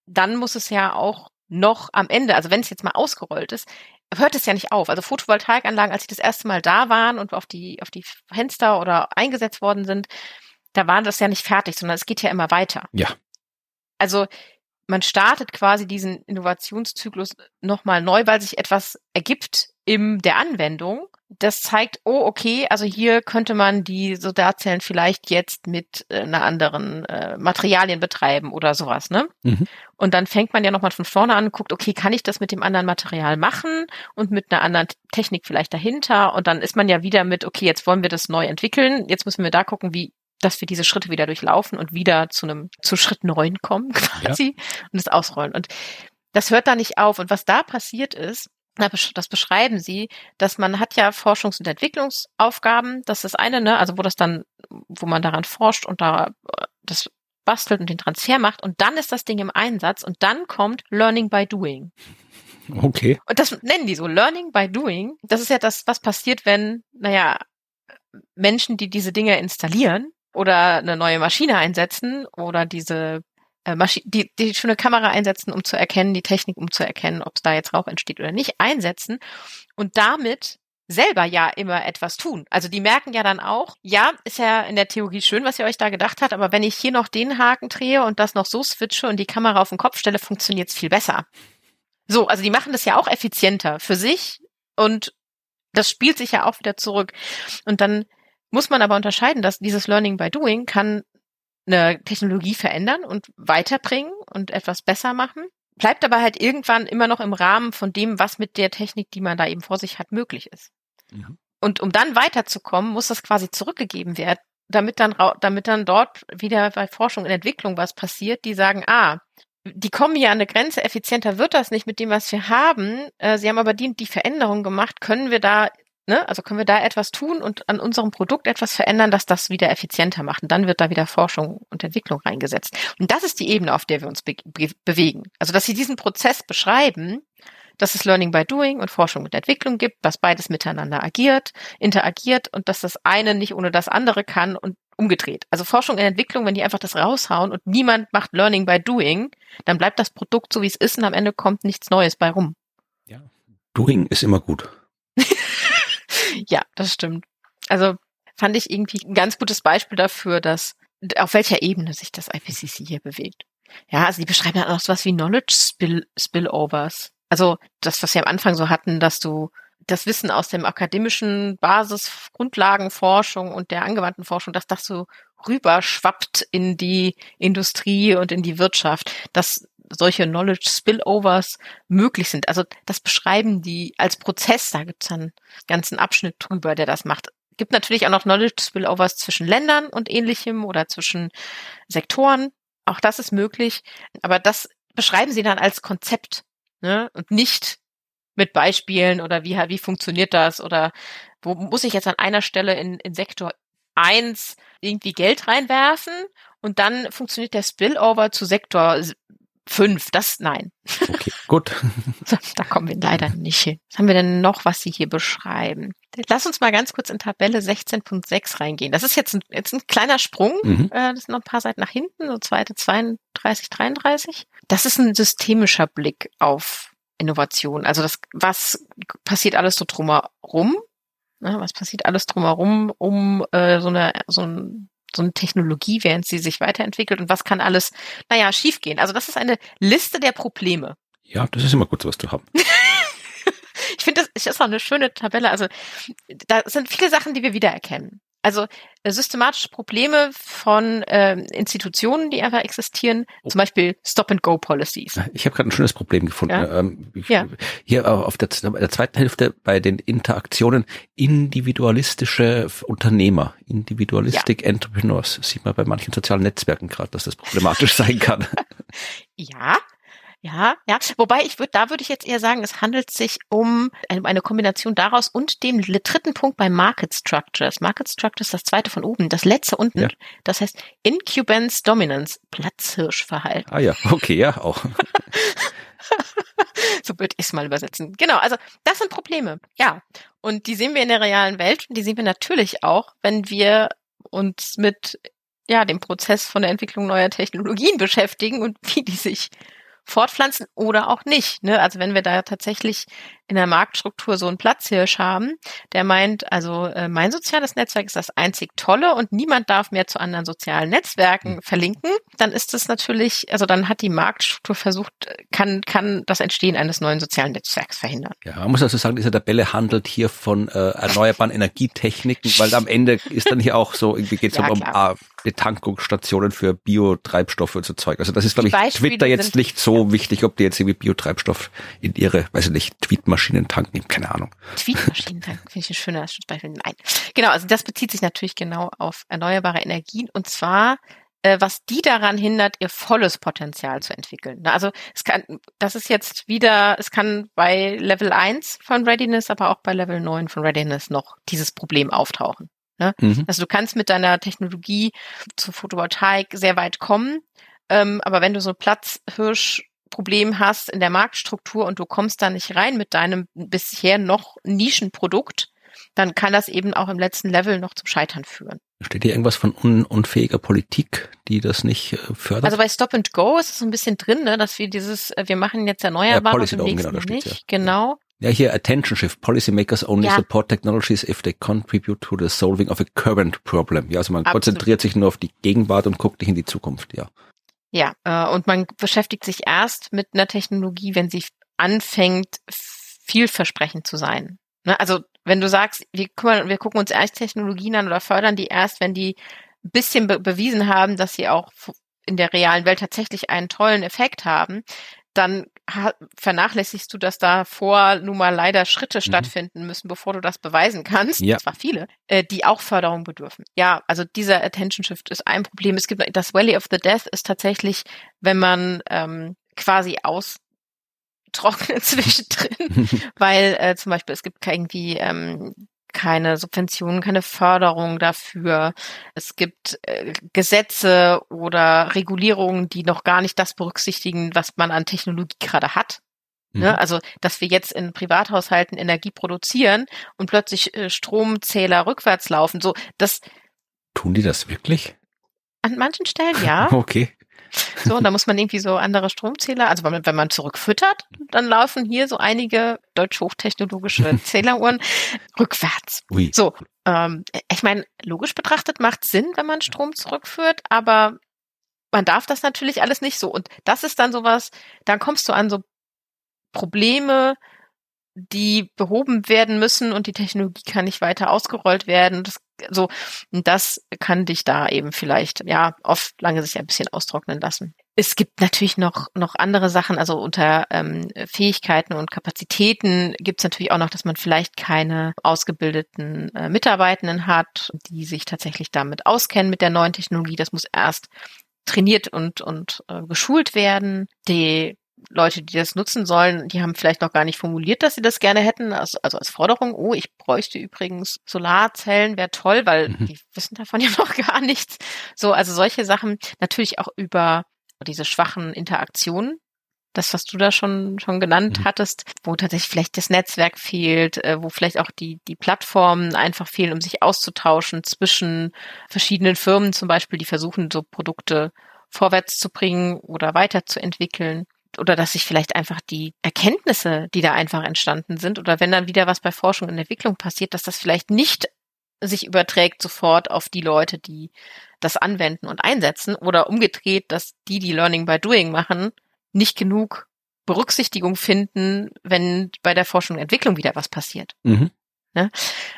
Speaker 2: dann muss es ja auch noch am Ende, also wenn es jetzt mal ausgerollt ist, hört es ja nicht auf. Also Photovoltaikanlagen, als sie das erste Mal da waren und auf die, auf die Fenster oder eingesetzt worden sind, da war das ja nicht fertig, sondern es geht ja immer weiter.
Speaker 1: Ja.
Speaker 2: Also man startet quasi diesen Innovationszyklus nochmal neu, weil sich etwas ergibt in der Anwendung. Das zeigt, oh, okay, also hier könnte man die Sodarzellen vielleicht jetzt mit äh, einer anderen äh, Materialien betreiben oder sowas, ne? Mhm. Und dann fängt man ja nochmal von vorne an und guckt, okay, kann ich das mit dem anderen Material machen und mit einer anderen Technik vielleicht dahinter? Und dann ist man ja wieder mit, okay, jetzt wollen wir das neu entwickeln. Jetzt müssen wir da gucken, wie dass wir diese Schritte wieder durchlaufen und wieder zu einem, zu Schritt neun kommen quasi ja. und es ausrollen. Und das hört da nicht auf. Und was da passiert ist, das beschreiben sie, dass man hat ja Forschungs- und Entwicklungsaufgaben. Das ist eine, ne, also wo das dann, wo man daran forscht und da das bastelt und den Transfer macht. Und dann ist das Ding im Einsatz und dann kommt Learning by Doing.
Speaker 1: Okay.
Speaker 2: Und das nennen die so Learning by Doing. Das ist ja das, was passiert, wenn, naja, Menschen, die diese Dinge installieren, oder eine neue Maschine einsetzen oder diese äh, Maschine, die, die schöne Kamera einsetzen, um zu erkennen, die Technik, um zu erkennen, ob es da jetzt Rauch entsteht oder nicht, einsetzen und damit selber ja immer etwas tun. Also die merken ja dann auch, ja, ist ja in der Theorie schön, was ihr euch da gedacht habt, aber wenn ich hier noch den Haken drehe und das noch so switche und die Kamera auf den Kopf stelle, funktioniert es viel besser. So, also die machen das ja auch effizienter für sich und das spielt sich ja auch wieder zurück. Und dann muss man aber unterscheiden, dass dieses Learning by Doing kann eine Technologie verändern und weiterbringen und etwas besser machen, bleibt aber halt irgendwann immer noch im Rahmen von dem, was mit der Technik, die man da eben vor sich hat, möglich ist. Mhm. Und um dann weiterzukommen, muss das quasi zurückgegeben werden, damit dann, damit dann dort wieder bei Forschung und Entwicklung was passiert, die sagen, ah, die kommen hier an eine Grenze, effizienter wird das nicht mit dem, was wir haben. Äh, sie haben aber die, die Veränderung gemacht. Können wir da Ne? Also können wir da etwas tun und an unserem Produkt etwas verändern, dass das wieder effizienter macht. Und dann wird da wieder Forschung und Entwicklung reingesetzt. Und das ist die Ebene, auf der wir uns be be bewegen. Also dass sie diesen Prozess beschreiben, dass es Learning by Doing und Forschung und Entwicklung gibt, was beides miteinander agiert, interagiert und dass das eine nicht ohne das andere kann und umgedreht. Also Forschung und Entwicklung, wenn die einfach das raushauen und niemand macht Learning by Doing, dann bleibt das Produkt so wie es ist und am Ende kommt nichts Neues bei rum.
Speaker 1: Ja. Doing ist immer gut.
Speaker 2: ja, das stimmt. Also fand ich irgendwie ein ganz gutes Beispiel dafür, dass auf welcher Ebene sich das IPCC hier bewegt. Ja, also die beschreiben ja auch sowas wie Knowledge Spill Spillovers. Also das, was wir am Anfang so hatten, dass du das Wissen aus dem akademischen Basis, Grundlagenforschung und der angewandten Forschung, dass das so rüberschwappt in die Industrie und in die Wirtschaft. Das solche Knowledge Spillovers möglich sind. Also das beschreiben die als Prozess. Da gibt es einen ganzen Abschnitt drüber, der das macht. Gibt natürlich auch noch Knowledge Spillovers zwischen Ländern und ähnlichem oder zwischen Sektoren. Auch das ist möglich. Aber das beschreiben sie dann als Konzept ne? und nicht mit Beispielen oder wie, wie funktioniert das oder wo muss ich jetzt an einer Stelle in, in Sektor eins irgendwie Geld reinwerfen und dann funktioniert der Spillover zu Sektor Fünf, das nein.
Speaker 1: Okay, gut.
Speaker 2: da kommen wir leider nicht hin. Was haben wir denn noch, was Sie hier beschreiben? Lass uns mal ganz kurz in Tabelle 16.6 reingehen. Das ist jetzt ein, jetzt ein kleiner Sprung. Mhm. Äh, das sind noch ein paar Seiten nach hinten, so zweite 32, 33. Das ist ein systemischer Blick auf Innovation. Also das, was passiert alles so drumherum? Ne, was passiert alles drumherum, um äh, so eine so ein so eine Technologie, während sie sich weiterentwickelt und was kann alles, naja, schiefgehen. Also das ist eine Liste der Probleme.
Speaker 1: Ja, das ist immer gut, sowas zu haben.
Speaker 2: ich finde, das ist auch eine schöne Tabelle. Also da sind viele Sachen, die wir wiedererkennen. Also äh, systematische Probleme von äh, Institutionen, die einfach existieren, oh. zum Beispiel Stop-and-Go-Policies.
Speaker 1: Ich habe gerade ein schönes Problem gefunden. Ja? Ähm, ja. Hier auf der, der, zweiten Hälfte bei den Interaktionen individualistische Unternehmer, Individualistic ja. Entrepreneurs, sieht man bei manchen sozialen Netzwerken gerade, dass das problematisch sein kann.
Speaker 2: ja, ja, ja. Wobei ich würde, da würde ich jetzt eher sagen, es handelt sich um eine Kombination daraus und dem dritten Punkt bei Market Structures. Market Structures, das zweite von oben, das letzte unten. Ja. Das heißt Incubance Dominance, Platzhirschverhalten.
Speaker 1: Ah ja, okay, ja, auch.
Speaker 2: so würde ich es mal übersetzen. Genau, also das sind Probleme, ja. Und die sehen wir in der realen Welt und die sehen wir natürlich auch, wenn wir uns mit ja, dem Prozess von der Entwicklung neuer Technologien beschäftigen und wie die sich fortpflanzen oder auch nicht. Ne? Also wenn wir da tatsächlich in der Marktstruktur so einen Platzhirsch haben, der meint, also äh, mein soziales Netzwerk ist das einzig tolle und niemand darf mehr zu anderen sozialen Netzwerken mhm. verlinken, dann ist es natürlich, also dann hat die Marktstruktur versucht, kann, kann das Entstehen eines neuen sozialen Netzwerks verhindern.
Speaker 1: Ja, man muss also sagen, diese Tabelle handelt hier von äh, erneuerbaren Energietechniken, weil am Ende ist dann hier auch so, irgendwie geht es ja, um, um Betankungsstationen für Biotreibstoffe und so Zeug. Also das ist, glaube ich, Twitter jetzt nicht so wichtig, ob die jetzt irgendwie Biotreibstoff in ihre, weiß ich nicht, Tweetmaschine Tweetmaschinentank nehmen, keine Ahnung.
Speaker 2: Tweetmaschinentank finde ich ein schöner Beispiel. Nein. Genau, also das bezieht sich natürlich genau auf erneuerbare Energien und zwar äh, was die daran hindert, ihr volles Potenzial zu entwickeln. Also es kann, das ist jetzt wieder, es kann bei Level 1 von Readiness, aber auch bei Level 9 von Readiness noch dieses Problem auftauchen. Ne? Mhm. Also du kannst mit deiner Technologie zur Photovoltaik sehr weit kommen, ähm, aber wenn du so Platzhirsch Problem hast in der Marktstruktur und du kommst da nicht rein mit deinem bisher noch Nischenprodukt, dann kann das eben auch im letzten Level noch zum Scheitern führen.
Speaker 1: Steht hier irgendwas von un unfähiger Politik, die das nicht äh, fördert?
Speaker 2: Also bei Stop and Go ist es so ein bisschen drin, ne, dass wir dieses, äh, wir machen jetzt erneuerbare ja, Policy und im nächsten genau, nicht. Ja. Genau.
Speaker 1: Ja, hier Attention Shift. Policymakers only ja. support technologies if they contribute to the solving of a current problem. Ja, also man Absolut. konzentriert sich nur auf die Gegenwart und guckt nicht in die Zukunft, ja.
Speaker 2: Ja, äh, und man beschäftigt sich erst mit einer Technologie, wenn sie anfängt, vielversprechend zu sein. Ne? Also wenn du sagst, wir, wir gucken uns erst Technologien an oder fördern die erst, wenn die ein bisschen be bewiesen haben, dass sie auch in der realen Welt tatsächlich einen tollen Effekt haben, dann vernachlässigst du, dass da vor nun mal leider Schritte mhm. stattfinden müssen, bevor du das beweisen kannst, ja. zwar viele, äh, die auch Förderung bedürfen. Ja, also dieser Attention Shift ist ein Problem. Es gibt das Valley of the Death ist tatsächlich, wenn man ähm, quasi aus trocknet zwischendrin, weil äh, zum Beispiel es gibt irgendwie ähm, keine Subventionen, keine Förderung dafür. Es gibt äh, Gesetze oder Regulierungen, die noch gar nicht das berücksichtigen, was man an Technologie gerade hat. Ne? Mhm. Ne? Also, dass wir jetzt in Privathaushalten Energie produzieren und plötzlich äh, Stromzähler rückwärts laufen, so das.
Speaker 1: Tun die das wirklich?
Speaker 2: An manchen Stellen ja.
Speaker 1: okay.
Speaker 2: So, und da muss man irgendwie so andere Stromzähler, also wenn man, wenn man zurückfüttert, dann laufen hier so einige deutsch hochtechnologische Zähleruhren rückwärts. Ui. So, ähm, ich meine, logisch betrachtet macht Sinn, wenn man Strom zurückführt, aber man darf das natürlich alles nicht so. Und das ist dann sowas, dann kommst du an so Probleme, die behoben werden müssen und die Technologie kann nicht weiter ausgerollt werden. Das, so, und das kann dich da eben vielleicht, ja, auf lange Sicht ein bisschen austrocknen lassen. Es gibt natürlich noch, noch andere Sachen, also unter ähm, Fähigkeiten und Kapazitäten gibt es natürlich auch noch, dass man vielleicht keine ausgebildeten äh, Mitarbeitenden hat, die sich tatsächlich damit auskennen mit der neuen Technologie. Das muss erst trainiert und, und äh, geschult werden. Die Leute, die das nutzen sollen, die haben vielleicht noch gar nicht formuliert, dass sie das gerne hätten, also, also als Forderung, oh, ich bräuchte übrigens Solarzellen, wäre toll, weil mhm. die wissen davon ja noch gar nichts. So, also solche Sachen, natürlich auch über diese schwachen Interaktionen, das, was du da schon, schon genannt mhm. hattest, wo tatsächlich vielleicht das Netzwerk fehlt, äh, wo vielleicht auch die, die Plattformen einfach fehlen, um sich auszutauschen zwischen verschiedenen Firmen zum Beispiel, die versuchen, so Produkte vorwärts zu bringen oder weiterzuentwickeln oder dass sich vielleicht einfach die Erkenntnisse, die da einfach entstanden sind, oder wenn dann wieder was bei Forschung und Entwicklung passiert, dass das vielleicht nicht sich überträgt sofort auf die Leute, die das anwenden und einsetzen, oder umgedreht, dass die, die Learning by Doing machen, nicht genug Berücksichtigung finden, wenn bei der Forschung und Entwicklung wieder was passiert. Mhm. Ne?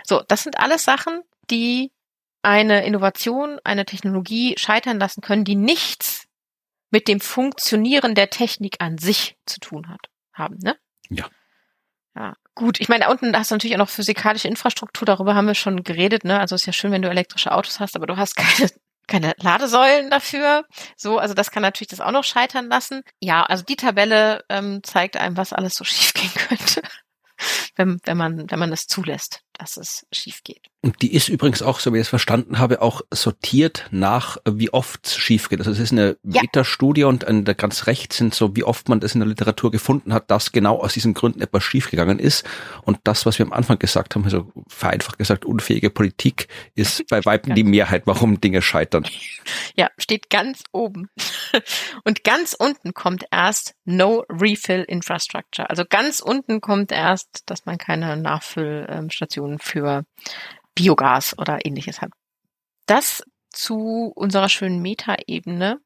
Speaker 2: So, das sind alles Sachen, die eine Innovation, eine Technologie scheitern lassen können, die nichts mit dem Funktionieren der Technik an sich zu tun hat, haben, ne?
Speaker 1: Ja.
Speaker 2: Ja, gut. Ich meine, da unten hast du natürlich auch noch physikalische Infrastruktur, darüber haben wir schon geredet, ne? Also ist ja schön, wenn du elektrische Autos hast, aber du hast keine keine Ladesäulen dafür. So, also das kann natürlich das auch noch scheitern lassen. Ja, also die Tabelle ähm, zeigt einem, was alles so schief gehen könnte. wenn, wenn man, wenn man es zulässt, dass es schief geht.
Speaker 1: Und die ist übrigens auch, so wie ich es verstanden habe, auch sortiert nach, wie oft es schief geht. Also es ist eine
Speaker 2: Ja.
Speaker 1: Und an der ganz rechts sind so, wie oft man das in der Literatur gefunden hat, dass genau aus diesen Gründen etwas schiefgegangen ist. Und das, was wir am Anfang gesagt haben, also vereinfacht gesagt, unfähige Politik, ist bei Weitem die Mehrheit, warum Dinge scheitern.
Speaker 2: Ja, steht ganz oben. Und ganz unten kommt erst No Refill Infrastructure. Also ganz unten kommt erst, dass man keine Nachfüllstationen für Biogas oder ähnliches hat. Das zu unserer schönen Meta-Ebene.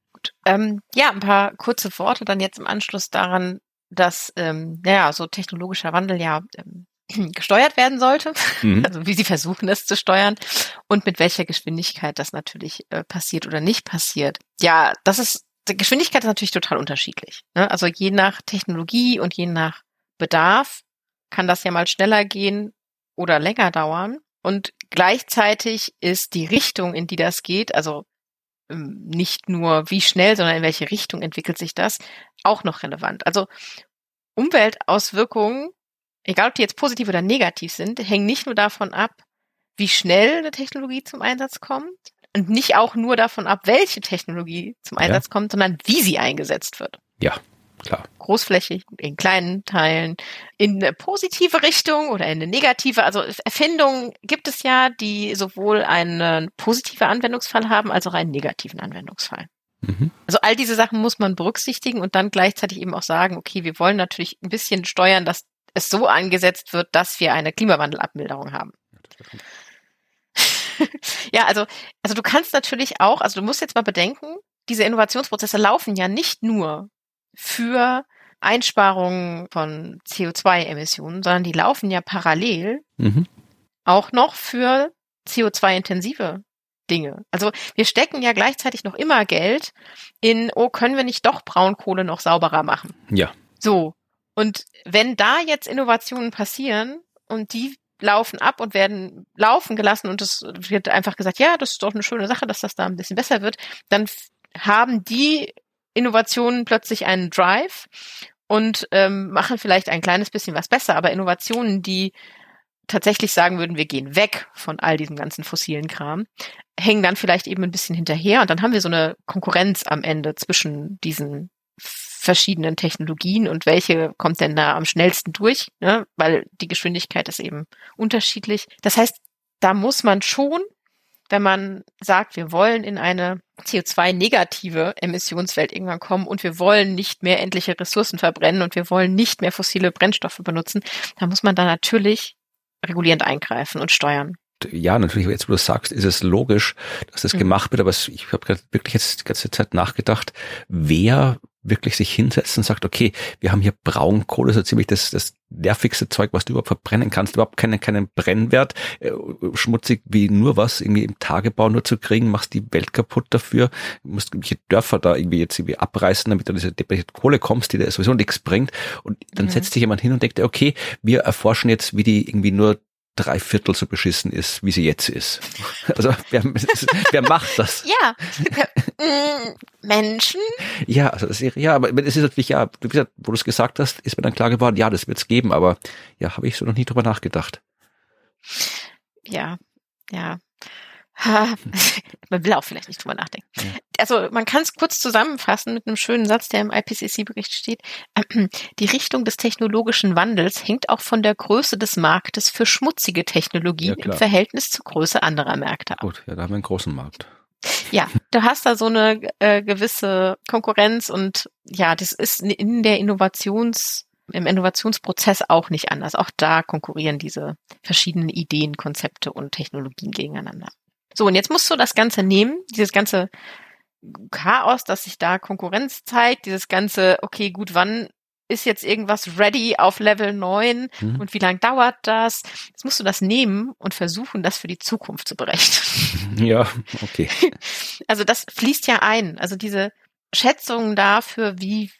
Speaker 2: Ähm, ja, ein paar kurze Worte dann jetzt im Anschluss daran, dass ähm, ja so technologischer Wandel ja ähm, gesteuert werden sollte,
Speaker 1: Mhm.
Speaker 2: also wie sie versuchen es zu steuern und mit welcher Geschwindigkeit das natürlich äh, passiert oder nicht passiert. Ja, das ist die Geschwindigkeit ist natürlich total unterschiedlich. Ne? Also je nach Technologie und je nach Bedarf kann das ja mal schneller gehen oder länger dauern. Und gleichzeitig ist die Richtung, in die das geht, also ähm, nicht nur wie schnell, sondern in welche Richtung entwickelt sich das, auch noch relevant. Also Umweltauswirkungen, egal ob die jetzt positiv oder negativ sind, hängen nicht nur davon ab, wie schnell eine Technologie zum Einsatz kommt und nicht auch nur davon ab, welche Technologie zum
Speaker 1: Ja.
Speaker 2: Einsatz kommt, sondern wie sie eingesetzt wird.
Speaker 1: Ja, klar.
Speaker 2: Großflächig, in kleinen Teilen, in eine positive Richtung oder in eine negative. Also Erfindungen gibt es ja, die sowohl einen positiven Anwendungsfall haben als auch einen negativen Anwendungsfall.
Speaker 1: Mhm.
Speaker 2: Also all diese Sachen muss man berücksichtigen und dann gleichzeitig eben auch sagen, okay, wir wollen natürlich ein bisschen steuern, dass es so angesetzt wird, dass wir eine Klimawandelabmilderung haben. ja, also, also du kannst natürlich auch, also du musst jetzt mal bedenken, diese Innovationsprozesse laufen ja nicht nur für Einsparungen von CO2-Emissionen, sondern die laufen ja parallel
Speaker 1: Mhm.
Speaker 2: auch noch für CO2-intensive Dinge. Also wir stecken ja gleichzeitig noch immer Geld in, oh, können wir nicht doch Braunkohle noch sauberer machen?
Speaker 1: Ja.
Speaker 2: So. Und wenn da jetzt Innovationen passieren und die laufen ab und werden laufen gelassen und es wird einfach gesagt, ja, das ist doch eine schöne Sache, dass das da ein bisschen besser wird, dann haben die Innovationen plötzlich einen Drive und ähm, machen vielleicht ein kleines bisschen was besser, aber Innovationen, die tatsächlich sagen würden, wir gehen weg von all diesem ganzen fossilen Kram, hängen dann vielleicht eben ein bisschen hinterher und dann haben wir so eine Konkurrenz am Ende zwischen diesen verschiedenen Technologien und welche kommt denn da am schnellsten durch, ne? weil die Geschwindigkeit ist eben unterschiedlich. Das heißt, da muss man schon, wenn man sagt, wir wollen in eine CO2-negative Emissionswelt irgendwann kommen und wir wollen nicht mehr endliche Ressourcen verbrennen und wir wollen nicht mehr fossile Brennstoffe benutzen, dann muss man da natürlich regulierend eingreifen und steuern.
Speaker 1: Ja, natürlich, jetzt wo du sagst, ist es logisch, dass das
Speaker 2: Mhm.
Speaker 1: gemacht wird, aber ich habe gerade wirklich jetzt die ganze Zeit nachgedacht, wer wirklich sich hinsetzt und sagt, okay, wir haben hier Braunkohle, so ziemlich das, das nervigste Zeug, was du überhaupt verbrennen kannst, überhaupt keinen, keinen Brennwert, äh, schmutzig wie nur was, irgendwie im Tagebau nur zu kriegen, machst die Welt kaputt dafür, musst irgendwelche Dörfer da irgendwie jetzt irgendwie abreißen, damit du diese deprimierte Kohle kommst, die dir sowieso nichts bringt. Und dann
Speaker 2: Mhm.
Speaker 1: setzt sich jemand hin und denkt, okay, wir erforschen jetzt, wie die irgendwie nur drei Viertel so beschissen ist, wie sie jetzt ist. Also wer, wer macht das?
Speaker 2: Ja, Mm, Menschen.
Speaker 1: Ja, also das ja, aber es ist natürlich, ja, wie gesagt, wo du es gesagt hast, ist mir dann klar geworden, ja, das wird es geben, aber ja, habe ich so noch nie drüber nachgedacht.
Speaker 2: Ja, ja. Man will auch vielleicht nicht drüber nachdenken.
Speaker 1: Ja.
Speaker 2: Also man kann es kurz zusammenfassen mit einem schönen Satz, der im IPCC-Bericht steht. Die Richtung des technologischen Wandels hängt auch von der Größe des Marktes für schmutzige Technologien
Speaker 1: Ja,
Speaker 2: im. Verhältnis zur Größe anderer Märkte ab.
Speaker 1: Gut, ja, da haben wir einen großen Markt.
Speaker 2: Ja, du hast da so eine äh, gewisse Konkurrenz und ja, das ist in der Innovations, im Innovationsprozess auch nicht anders. Auch da konkurrieren diese verschiedenen Ideen, Konzepte und Technologien gegeneinander. So, und jetzt musst du das Ganze nehmen, dieses ganze Chaos, dass sich da Konkurrenz zeigt, dieses ganze, okay, gut, wann ist jetzt irgendwas ready auf Level 9
Speaker 1: Mhm.
Speaker 2: und wie lange dauert das? Jetzt musst du das nehmen und versuchen, das für die Zukunft zu berechnen.
Speaker 1: Ja, okay.
Speaker 2: Also das fließt ja ein. Also diese Schätzungen dafür, wie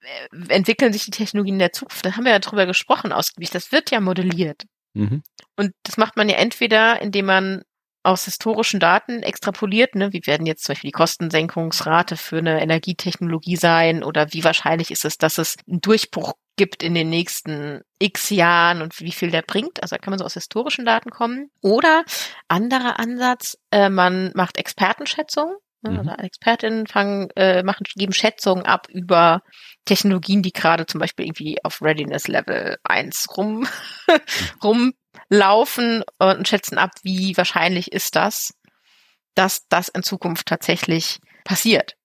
Speaker 2: äh, entwickeln sich die Technologien der Zukunft, da haben wir ja drüber gesprochen ausgiebig. Das wird ja modelliert.
Speaker 1: Mhm.
Speaker 2: Und das macht man ja entweder, indem man aus historischen Daten extrapoliert, ne, wie werden jetzt zum Beispiel die Kostensenkungsrate für eine Energietechnologie sein oder wie wahrscheinlich ist es, dass es einen Durchbruch gibt in den nächsten x Jahren und wie viel der bringt. Also da kann man so aus historischen Daten kommen. Oder anderer Ansatz, äh, man macht Expertenschätzungen. Ne,
Speaker 1: Mhm.
Speaker 2: Also Expertinnen fangen, äh, machen, geben Schätzungen ab über Technologien, die gerade zum Beispiel irgendwie auf Readiness Level 1 rum, rumlaufen und schätzen ab, wie wahrscheinlich ist das, dass das in Zukunft tatsächlich passiert.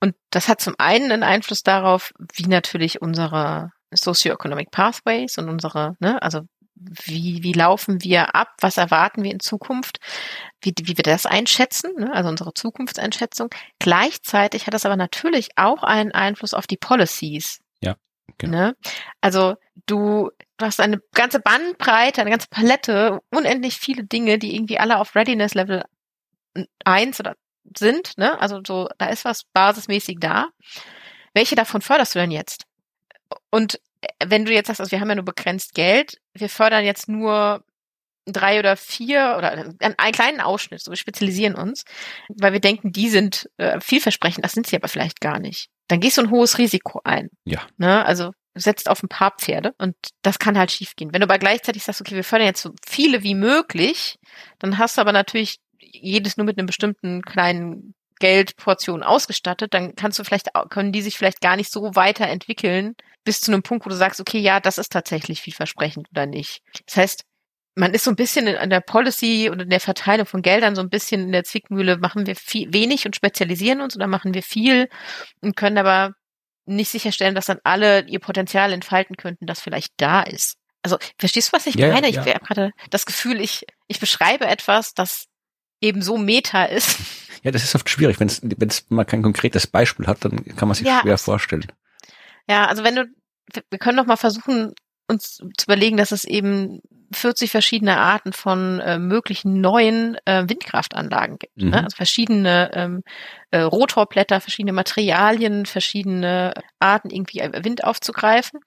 Speaker 2: Und das hat zum einen einen Einfluss darauf, wie natürlich unsere Socioeconomic Pathways und unsere, ne, also wie, wie laufen wir ab, was erwarten wir in Zukunft, wie, wie wir das einschätzen, ne, also unsere Zukunftseinschätzung. Gleichzeitig hat das aber natürlich auch einen Einfluss auf die Policies.
Speaker 1: Genau.
Speaker 2: Ne? Also du, du hast eine ganze Bandbreite, eine ganze Palette, unendlich viele Dinge, die irgendwie alle auf Readiness Level 1 oder sind, ne? Also so, da ist was basismäßig da. Welche davon förderst du denn jetzt? Und wenn du jetzt sagst, also wir haben ja nur begrenzt Geld, wir fördern jetzt nur drei oder vier oder einen, einen kleinen Ausschnitt, so wir spezialisieren uns, weil wir denken, die sind äh, vielversprechend, das sind sie aber vielleicht gar nicht. Dann gehst du ein hohes Risiko ein.
Speaker 1: Ja.
Speaker 2: Ne? Also setzt auf ein paar Pferde und das kann halt schiefgehen. Wenn du aber gleichzeitig sagst, okay, wir fördern jetzt so viele wie möglich, dann hast du aber natürlich jedes nur mit einem bestimmten kleinen Geldportion ausgestattet, dann kannst du vielleicht, können die sich vielleicht gar nicht so weiterentwickeln, bis zu einem Punkt, wo du sagst, okay, ja, das ist tatsächlich vielversprechend oder nicht. Das heißt, man ist so ein bisschen in, in der Policy und in der Verteilung von Geldern so ein bisschen in der Zwickmühle, machen wir viel, wenig und spezialisieren uns oder machen wir viel und können aber nicht sicherstellen, dass dann alle ihr Potenzial entfalten könnten, das vielleicht da ist. Also, verstehst du, was ich
Speaker 1: Ja, ja,
Speaker 2: meine? Ich habe gerade das Gefühl, ich, ich beschreibe etwas, das eben so meta ist.
Speaker 1: Ja, das ist oft schwierig. Wenn es mal kein konkretes Beispiel hat, dann kann man sich
Speaker 2: Ja,
Speaker 1: schwer vorstellen.
Speaker 2: Ja, also wenn du, wir- wir können doch mal versuchen, uns zu überlegen, dass es eben 40 verschiedene Arten von äh, möglichen neuen äh, Windkraftanlagen gibt.
Speaker 1: Mhm.
Speaker 2: Ne? Also verschiedene ähm, äh, Rotorblätter, verschiedene Materialien, verschiedene Arten, irgendwie äh, Wind aufzugreifen.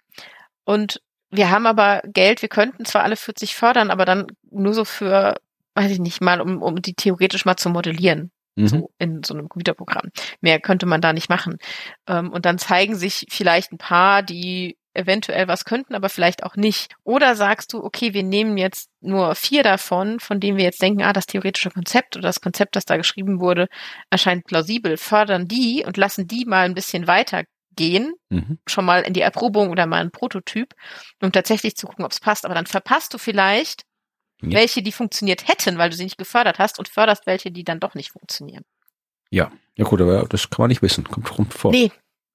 Speaker 2: Und wir haben aber Geld, wir könnten zwar alle 40 fördern, aber dann nur so für, weiß ich nicht mal, um, um die theoretisch mal zu modellieren
Speaker 1: Mhm.
Speaker 2: so in so einem Computerprogramm. Mehr könnte man da nicht machen. Ähm, und dann zeigen sich vielleicht ein paar, die eventuell was könnten, aber vielleicht auch nicht. Oder sagst du, okay, wir nehmen jetzt nur vier davon, von denen wir jetzt denken, ah, das theoretische Konzept oder das Konzept, das da geschrieben wurde, erscheint plausibel, fördern die und lassen die mal ein bisschen weitergehen,
Speaker 1: Mhm.
Speaker 2: schon mal in die Erprobung oder mal ein Prototyp, um tatsächlich zu gucken, ob es passt. Aber dann verpasst du vielleicht
Speaker 1: Ja.
Speaker 2: welche, die funktioniert hätten, weil du sie nicht gefördert hast und förderst welche, die dann doch nicht funktionieren.
Speaker 1: Ja. Ja gut, aber das kann man nicht wissen. Kommt rum vor.
Speaker 2: Nee,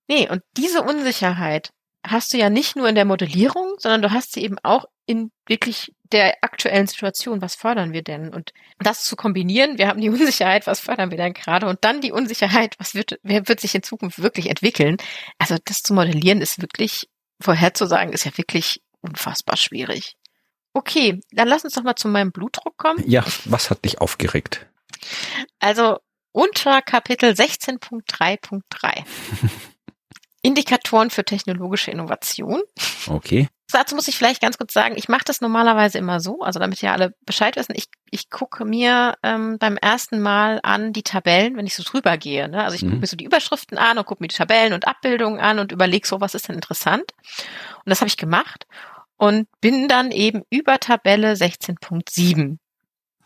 Speaker 2: nee, und diese Unsicherheit hast du ja nicht nur in der Modellierung, sondern du hast sie eben auch in wirklich der aktuellen Situation. Was fördern wir denn? Und das zu kombinieren, wir haben die Unsicherheit, was fördern wir denn gerade? Und dann die Unsicherheit, was wird, wer wird sich in Zukunft wirklich entwickeln? Also das zu modellieren ist wirklich, vorherzusagen, ist ja wirklich unfassbar schwierig. Okay, dann lass uns doch mal zu meinem Blutdruck kommen.
Speaker 1: Ja, was hat dich aufgeregt?
Speaker 2: Also unter Kapitel 16.3.3. Indikatoren für technologische Innovation.
Speaker 1: Okay.
Speaker 2: Dazu muss ich vielleicht ganz kurz sagen, ich mache das normalerweise immer so, also damit ja alle Bescheid wissen, ich, ich gucke mir ähm, beim ersten Mal an die Tabellen, wenn ich so drüber gehe. Ne? Also ich gucke
Speaker 1: Mhm.
Speaker 2: mir so die Überschriften an und gucke mir die Tabellen und Abbildungen an und überlege so, was ist denn interessant. Und das habe ich gemacht und bin dann eben über Tabelle 16.7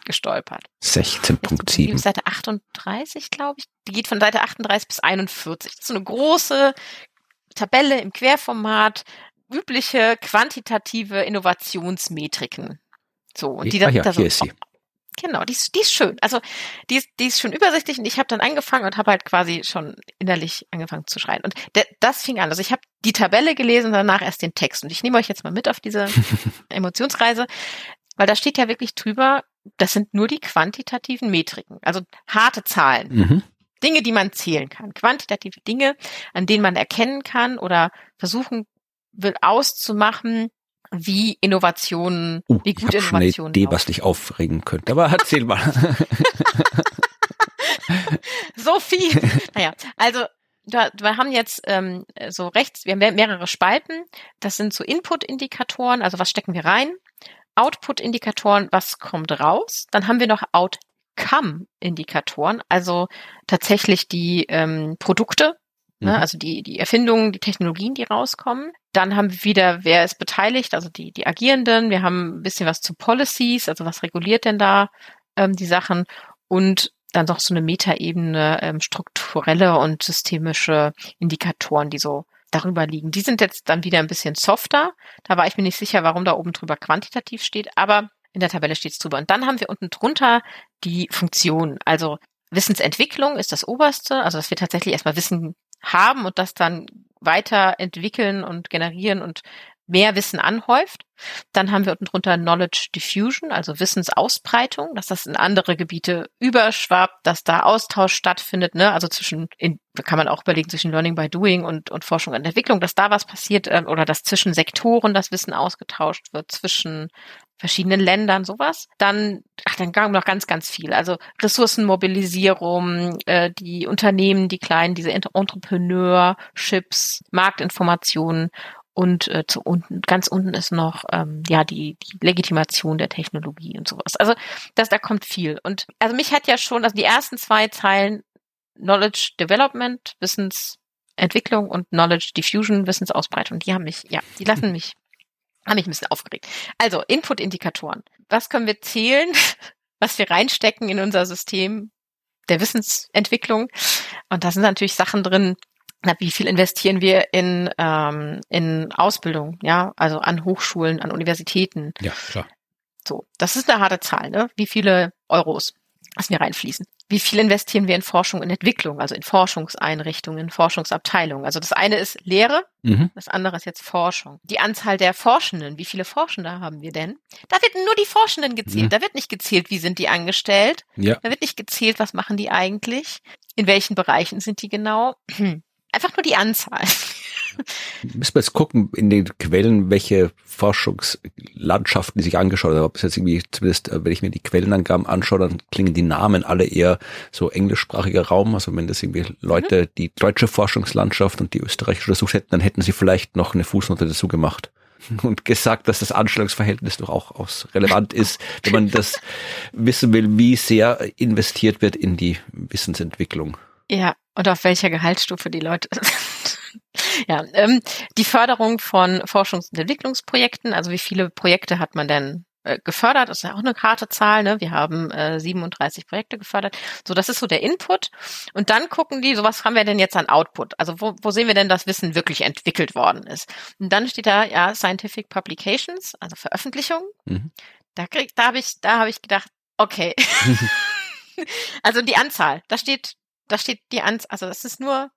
Speaker 2: gestolpert.
Speaker 1: 16.7.
Speaker 2: Seite 38, glaube ich. Die geht von Seite 38 bis 41. Das ist so eine große Tabelle im Querformat, übliche quantitative Innovationsmetriken. So, und die
Speaker 1: ah,
Speaker 2: dann
Speaker 1: ja,
Speaker 2: da so
Speaker 1: hier ist sie.
Speaker 2: Genau, die ist, die ist schön. Also die ist, die ist schon übersichtlich und ich habe dann angefangen und habe halt quasi schon innerlich angefangen zu schreien. Und de, das fing an. Also ich habe die Tabelle gelesen und danach erst den Text. Und ich nehme euch jetzt mal mit auf diese Emotionsreise, weil da steht ja wirklich drüber, das sind nur die quantitativen Metriken, also harte Zahlen.
Speaker 1: Mhm.
Speaker 2: Dinge, die man zählen kann, quantitative Dinge, an denen man erkennen kann oder versuchen will auszumachen, wie Innovationen,
Speaker 1: Uh,
Speaker 2: wie
Speaker 1: ich
Speaker 2: gut
Speaker 1: habe schon eine
Speaker 2: Innovationen
Speaker 1: Idee,
Speaker 2: laufen.
Speaker 1: was dich aufregen könnte. Aber erzähl mal.
Speaker 2: So viel. naja, also da, wir haben jetzt ähm, so rechts, wir haben mehr- mehrere Spalten. Das sind so Input-Indikatoren, also was stecken wir rein. Output-Indikatoren, was kommt raus. Dann haben wir noch Outcome-Indikatoren, also tatsächlich die ähm, Produkte, Ne? Mhm. Also die, die Erfindungen, die Technologien, die rauskommen. Dann haben wir wieder, wer ist beteiligt, also die, die Agierenden. Wir haben ein bisschen was zu Policies, also was reguliert denn da ähm, die Sachen. Und dann noch so eine Metaebene, ähm, strukturelle und systemische Indikatoren, die so darüber liegen. Die sind jetzt dann wieder ein bisschen softer. Da war ich mir nicht sicher, warum da oben drüber quantitativ steht, aber in der Tabelle steht es drüber. Und dann haben wir unten drunter die Funktion. Also Wissensentwicklung ist das oberste, also dass wir tatsächlich erstmal Wissen haben und das dann weiterentwickeln und generieren und mehr Wissen anhäuft. Dann haben wir unten drunter Knowledge Diffusion, also Wissensausbreitung, dass das in andere Gebiete überschwappt, dass da Austausch stattfindet, ne? also zwischen, in, kann man auch überlegen, zwischen Learning by Doing und, und Forschung und Entwicklung, dass da was passiert äh, oder dass zwischen Sektoren das Wissen ausgetauscht wird, zwischen verschiedenen Ländern, sowas. Dann, ach, dann kam noch ganz, ganz viel. Also Ressourcenmobilisierung, äh, die Unternehmen, die kleinen, diese Entrepreneurships, Marktinformationen und äh, zu unten, ganz unten ist noch ähm, ja die, die Legitimation der Technologie und sowas. Also das, da kommt viel. Und also mich hat ja schon, also die ersten zwei Zeilen Knowledge Development, Wissensentwicklung und Knowledge Diffusion, Wissensausbreitung, die haben mich, ja, die lassen mich, haben mich ein bisschen aufgeregt. Also Input-Indikatoren. Was können wir zählen, was wir reinstecken in unser System der Wissensentwicklung? Und da sind natürlich Sachen drin, na, wie viel investieren wir in, ähm, in Ausbildung, ja, also an Hochschulen, an Universitäten.
Speaker 1: Ja, klar.
Speaker 2: So, das ist eine harte Zahl, ne? Wie viele Euros lassen wir reinfließen? Wie viel investieren wir in Forschung und Entwicklung, also in Forschungseinrichtungen, Forschungsabteilungen? Also das eine ist Lehre, mhm. das andere ist jetzt Forschung. Die Anzahl der Forschenden, wie viele Forschende haben wir denn? Da wird nur die Forschenden gezählt. Mhm. Da wird nicht gezählt, wie sind die angestellt. Ja. Da wird nicht gezählt, was machen die eigentlich? In welchen Bereichen sind die genau? Einfach nur die Anzahl.
Speaker 1: Müssen wir jetzt gucken in den Quellen, welche Forschungslandschaften die sich angeschaut haben. Ob es jetzt irgendwie, zumindest äh, wenn ich mir die Quellenangaben anschaue, dann klingen die Namen alle eher so englischsprachiger Raum. Also wenn das irgendwie Leute mhm. die deutsche Forschungslandschaft und die österreichische untersucht hätten, dann hätten sie vielleicht noch eine Fußnote dazu gemacht und gesagt, dass das Anstellungsverhältnis doch auch aus relevant ist, wenn man das wissen will, wie sehr investiert wird in die Wissensentwicklung.
Speaker 2: Ja, und auf welcher Gehaltsstufe die Leute sind. ja, ähm, die Förderung von Forschungs- und Entwicklungsprojekten, also wie viele Projekte hat man denn äh, gefördert, das ist ja auch eine harte Zahl, ne? Wir haben äh, 37 Projekte gefördert. So, das ist so der Input. Und dann gucken die, so was haben wir denn jetzt an Output? Also wo, wo sehen wir denn, dass Wissen wirklich entwickelt worden ist? Und dann steht da, ja, Scientific Publications, also Veröffentlichungen. Mhm. Da krieg, da habe ich, da habe ich gedacht, okay. also die Anzahl, da steht da steht die Anzahl, also das ist nur,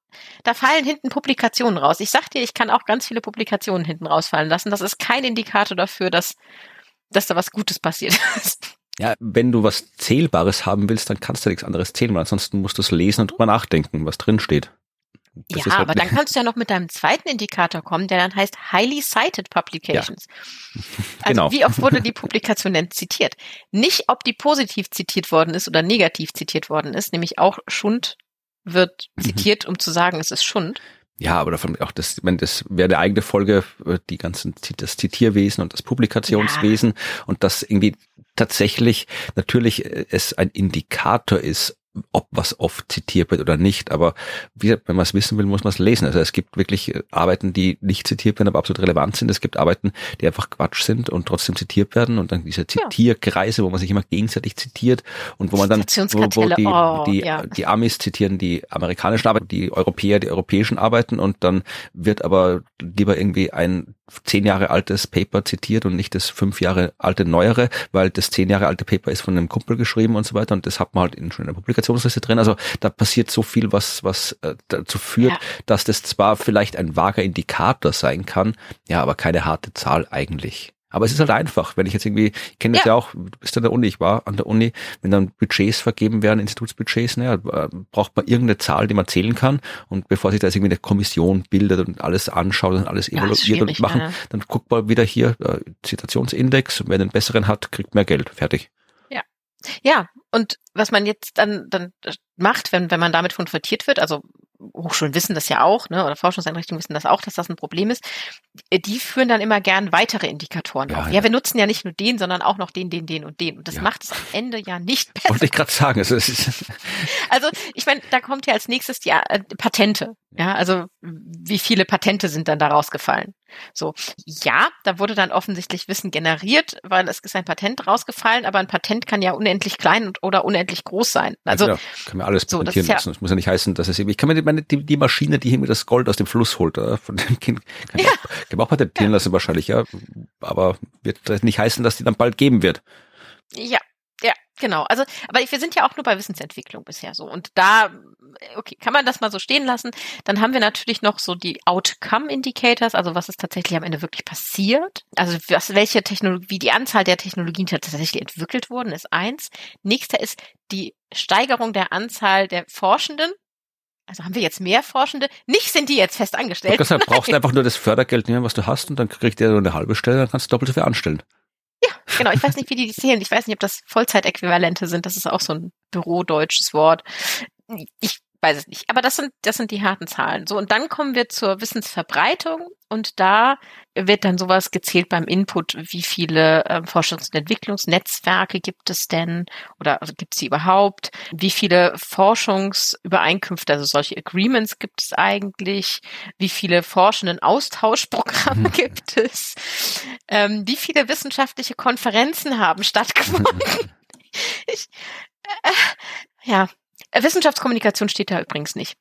Speaker 2: da fallen hinten Publikationen raus. Ich sag dir, ich kann auch ganz viele Publikationen hinten rausfallen lassen. Das ist kein Indikator dafür, dass, dass da was Gutes passiert ist.
Speaker 1: Ja, wenn du was Zählbares haben willst, dann kannst du nichts anderes zählen, weil ansonsten musst du es lesen und drüber nachdenken, was drin steht.
Speaker 2: Das ja, halt aber dann kannst du ja noch mit deinem zweiten Indikator kommen, der dann heißt Highly Cited Publications. Ja. Also genau. wie oft wurde die Publikation denn zitiert? Nicht, ob die positiv zitiert worden ist oder negativ zitiert worden ist, nämlich auch Schund wird mhm. zitiert, um zu sagen, es ist Schund.
Speaker 1: Ja, aber davon auch das, wenn das wäre eine eigene Folge, die ganzen das Zitierwesen und das Publikationswesen ja. und das irgendwie tatsächlich natürlich äh, es ein Indikator ist, ob was oft zitiert wird oder nicht. Aber wie, wenn man es wissen will, muss man es lesen. Also es gibt wirklich äh, Arbeiten, die nicht zitiert werden, aber absolut relevant sind. Es gibt Arbeiten, die einfach Quatsch sind und trotzdem zitiert werden. Und dann diese Zitierkreise, wo man sich immer gegenseitig zitiert und wo man dann, wo, wo die, oh, die, ja. die Amis zitieren die amerikanischen Arbeiten, die Europäer die europäischen Arbeiten und dann wird aber lieber irgendwie ein zehn Jahre altes Paper zitiert und nicht das fünf Jahre alte neuere, weil das zehn Jahre alte Paper ist von einem Kumpel geschrieben und so weiter und das hat man halt in schon in der Publikationsliste drin. Also da passiert so viel, was was äh, dazu führt, ja. dass das zwar vielleicht ein vager Indikator sein kann, ja, aber keine harte Zahl eigentlich. Aber es ist halt einfach, wenn ich jetzt irgendwie, ich kenne das ja. ja. auch, du bist an der Uni, ich war an der Uni, wenn dann Budgets vergeben werden, Institutsbudgets, naja, äh, braucht man irgendeine Zahl, die man zählen kann und bevor sich da jetzt irgendwie eine Kommission bildet und alles anschaut und alles evaluiert und machen, ja. dann guckt man wieder hier, äh, Zitationsindex, und wer den besseren hat, kriegt mehr Geld, fertig.
Speaker 2: Ja. Ja, und was man jetzt dann, dann macht, wenn, wenn man damit konfrontiert wird, also Hochschulen wissen das ja auch, ne, oder Forschungseinrichtungen wissen das auch, dass das ein Problem ist. Äh, die führen dann immer gern weitere Indikatoren
Speaker 1: Ja,
Speaker 2: auf.
Speaker 1: ja.
Speaker 2: Ja, wir nutzen ja nicht nur den, sondern auch noch den, den, den und den. Und das
Speaker 1: Ja.
Speaker 2: macht es am Ende ja nicht besser.
Speaker 1: Wollte ich gerade sagen. Also, es ist,
Speaker 2: Also ich meine, da kommt ja als nächstes die äh, Patente. Ja, also wie viele Patente sind dann da rausgefallen? So, ja, da wurde dann offensichtlich Wissen generiert, weil es ist ein Patent rausgefallen, aber ein Patent kann ja unendlich klein und, oder unendlich groß sein. Also
Speaker 1: ja, kann man alles
Speaker 2: so, das ist ja-
Speaker 1: lassen. Das muss ja nicht heißen, dass es eben, ich kann mir die- meine, die, die Maschine, die hier mir das Gold aus dem Fluss holt, äh, von dem Kind, kann ich
Speaker 2: Ja.
Speaker 1: auch, kann man auch patentieren lassen wahrscheinlich, ja. Aber wird das nicht heißen, dass die dann bald geben wird.
Speaker 2: Ja, ja, genau. Also, aber wir sind ja auch nur bei Wissensentwicklung bisher so. Und da, okay, kann man das mal so stehen lassen. Dann haben wir natürlich noch so die Outcome Indicators, also was ist tatsächlich am Ende wirklich passiert. Also was, welche Technologie, wie die Anzahl der Technologien tatsächlich entwickelt wurden, ist eins. Nächster ist die Steigerung der Anzahl der Forschenden. Also haben wir jetzt mehr Forschende? Nicht sind die jetzt fest angestellt.
Speaker 1: Deshalb brauchst du einfach nur das Fördergeld nehmen, was du hast, und dann kriegt der nur eine halbe Stelle, dann kannst du doppelt so viel anstellen.
Speaker 2: Genau. Ich weiß nicht, wie die die zählen. Ich weiß nicht, ob das Vollzeitäquivalente sind. Das ist auch so ein bürodeutsches Wort. Ich weiß es nicht. Aber das sind, das sind die harten Zahlen. So, und dann kommen wir zur Wissensverbreitung. Und da wird dann sowas gezählt beim Input. Wie viele ähm, Forschungs- und Entwicklungsnetzwerke gibt es denn? Oder also gibt es sie überhaupt? Wie viele Forschungsübereinkünfte, also solche Agreements gibt es eigentlich? Wie viele forschenden Austauschprogramme
Speaker 1: Mhm.
Speaker 2: gibt es? Ähm, wie viele wissenschaftliche Konferenzen haben stattgefunden? ich, äh, ja, Äh, Wissenschaftskommunikation steht da übrigens nicht.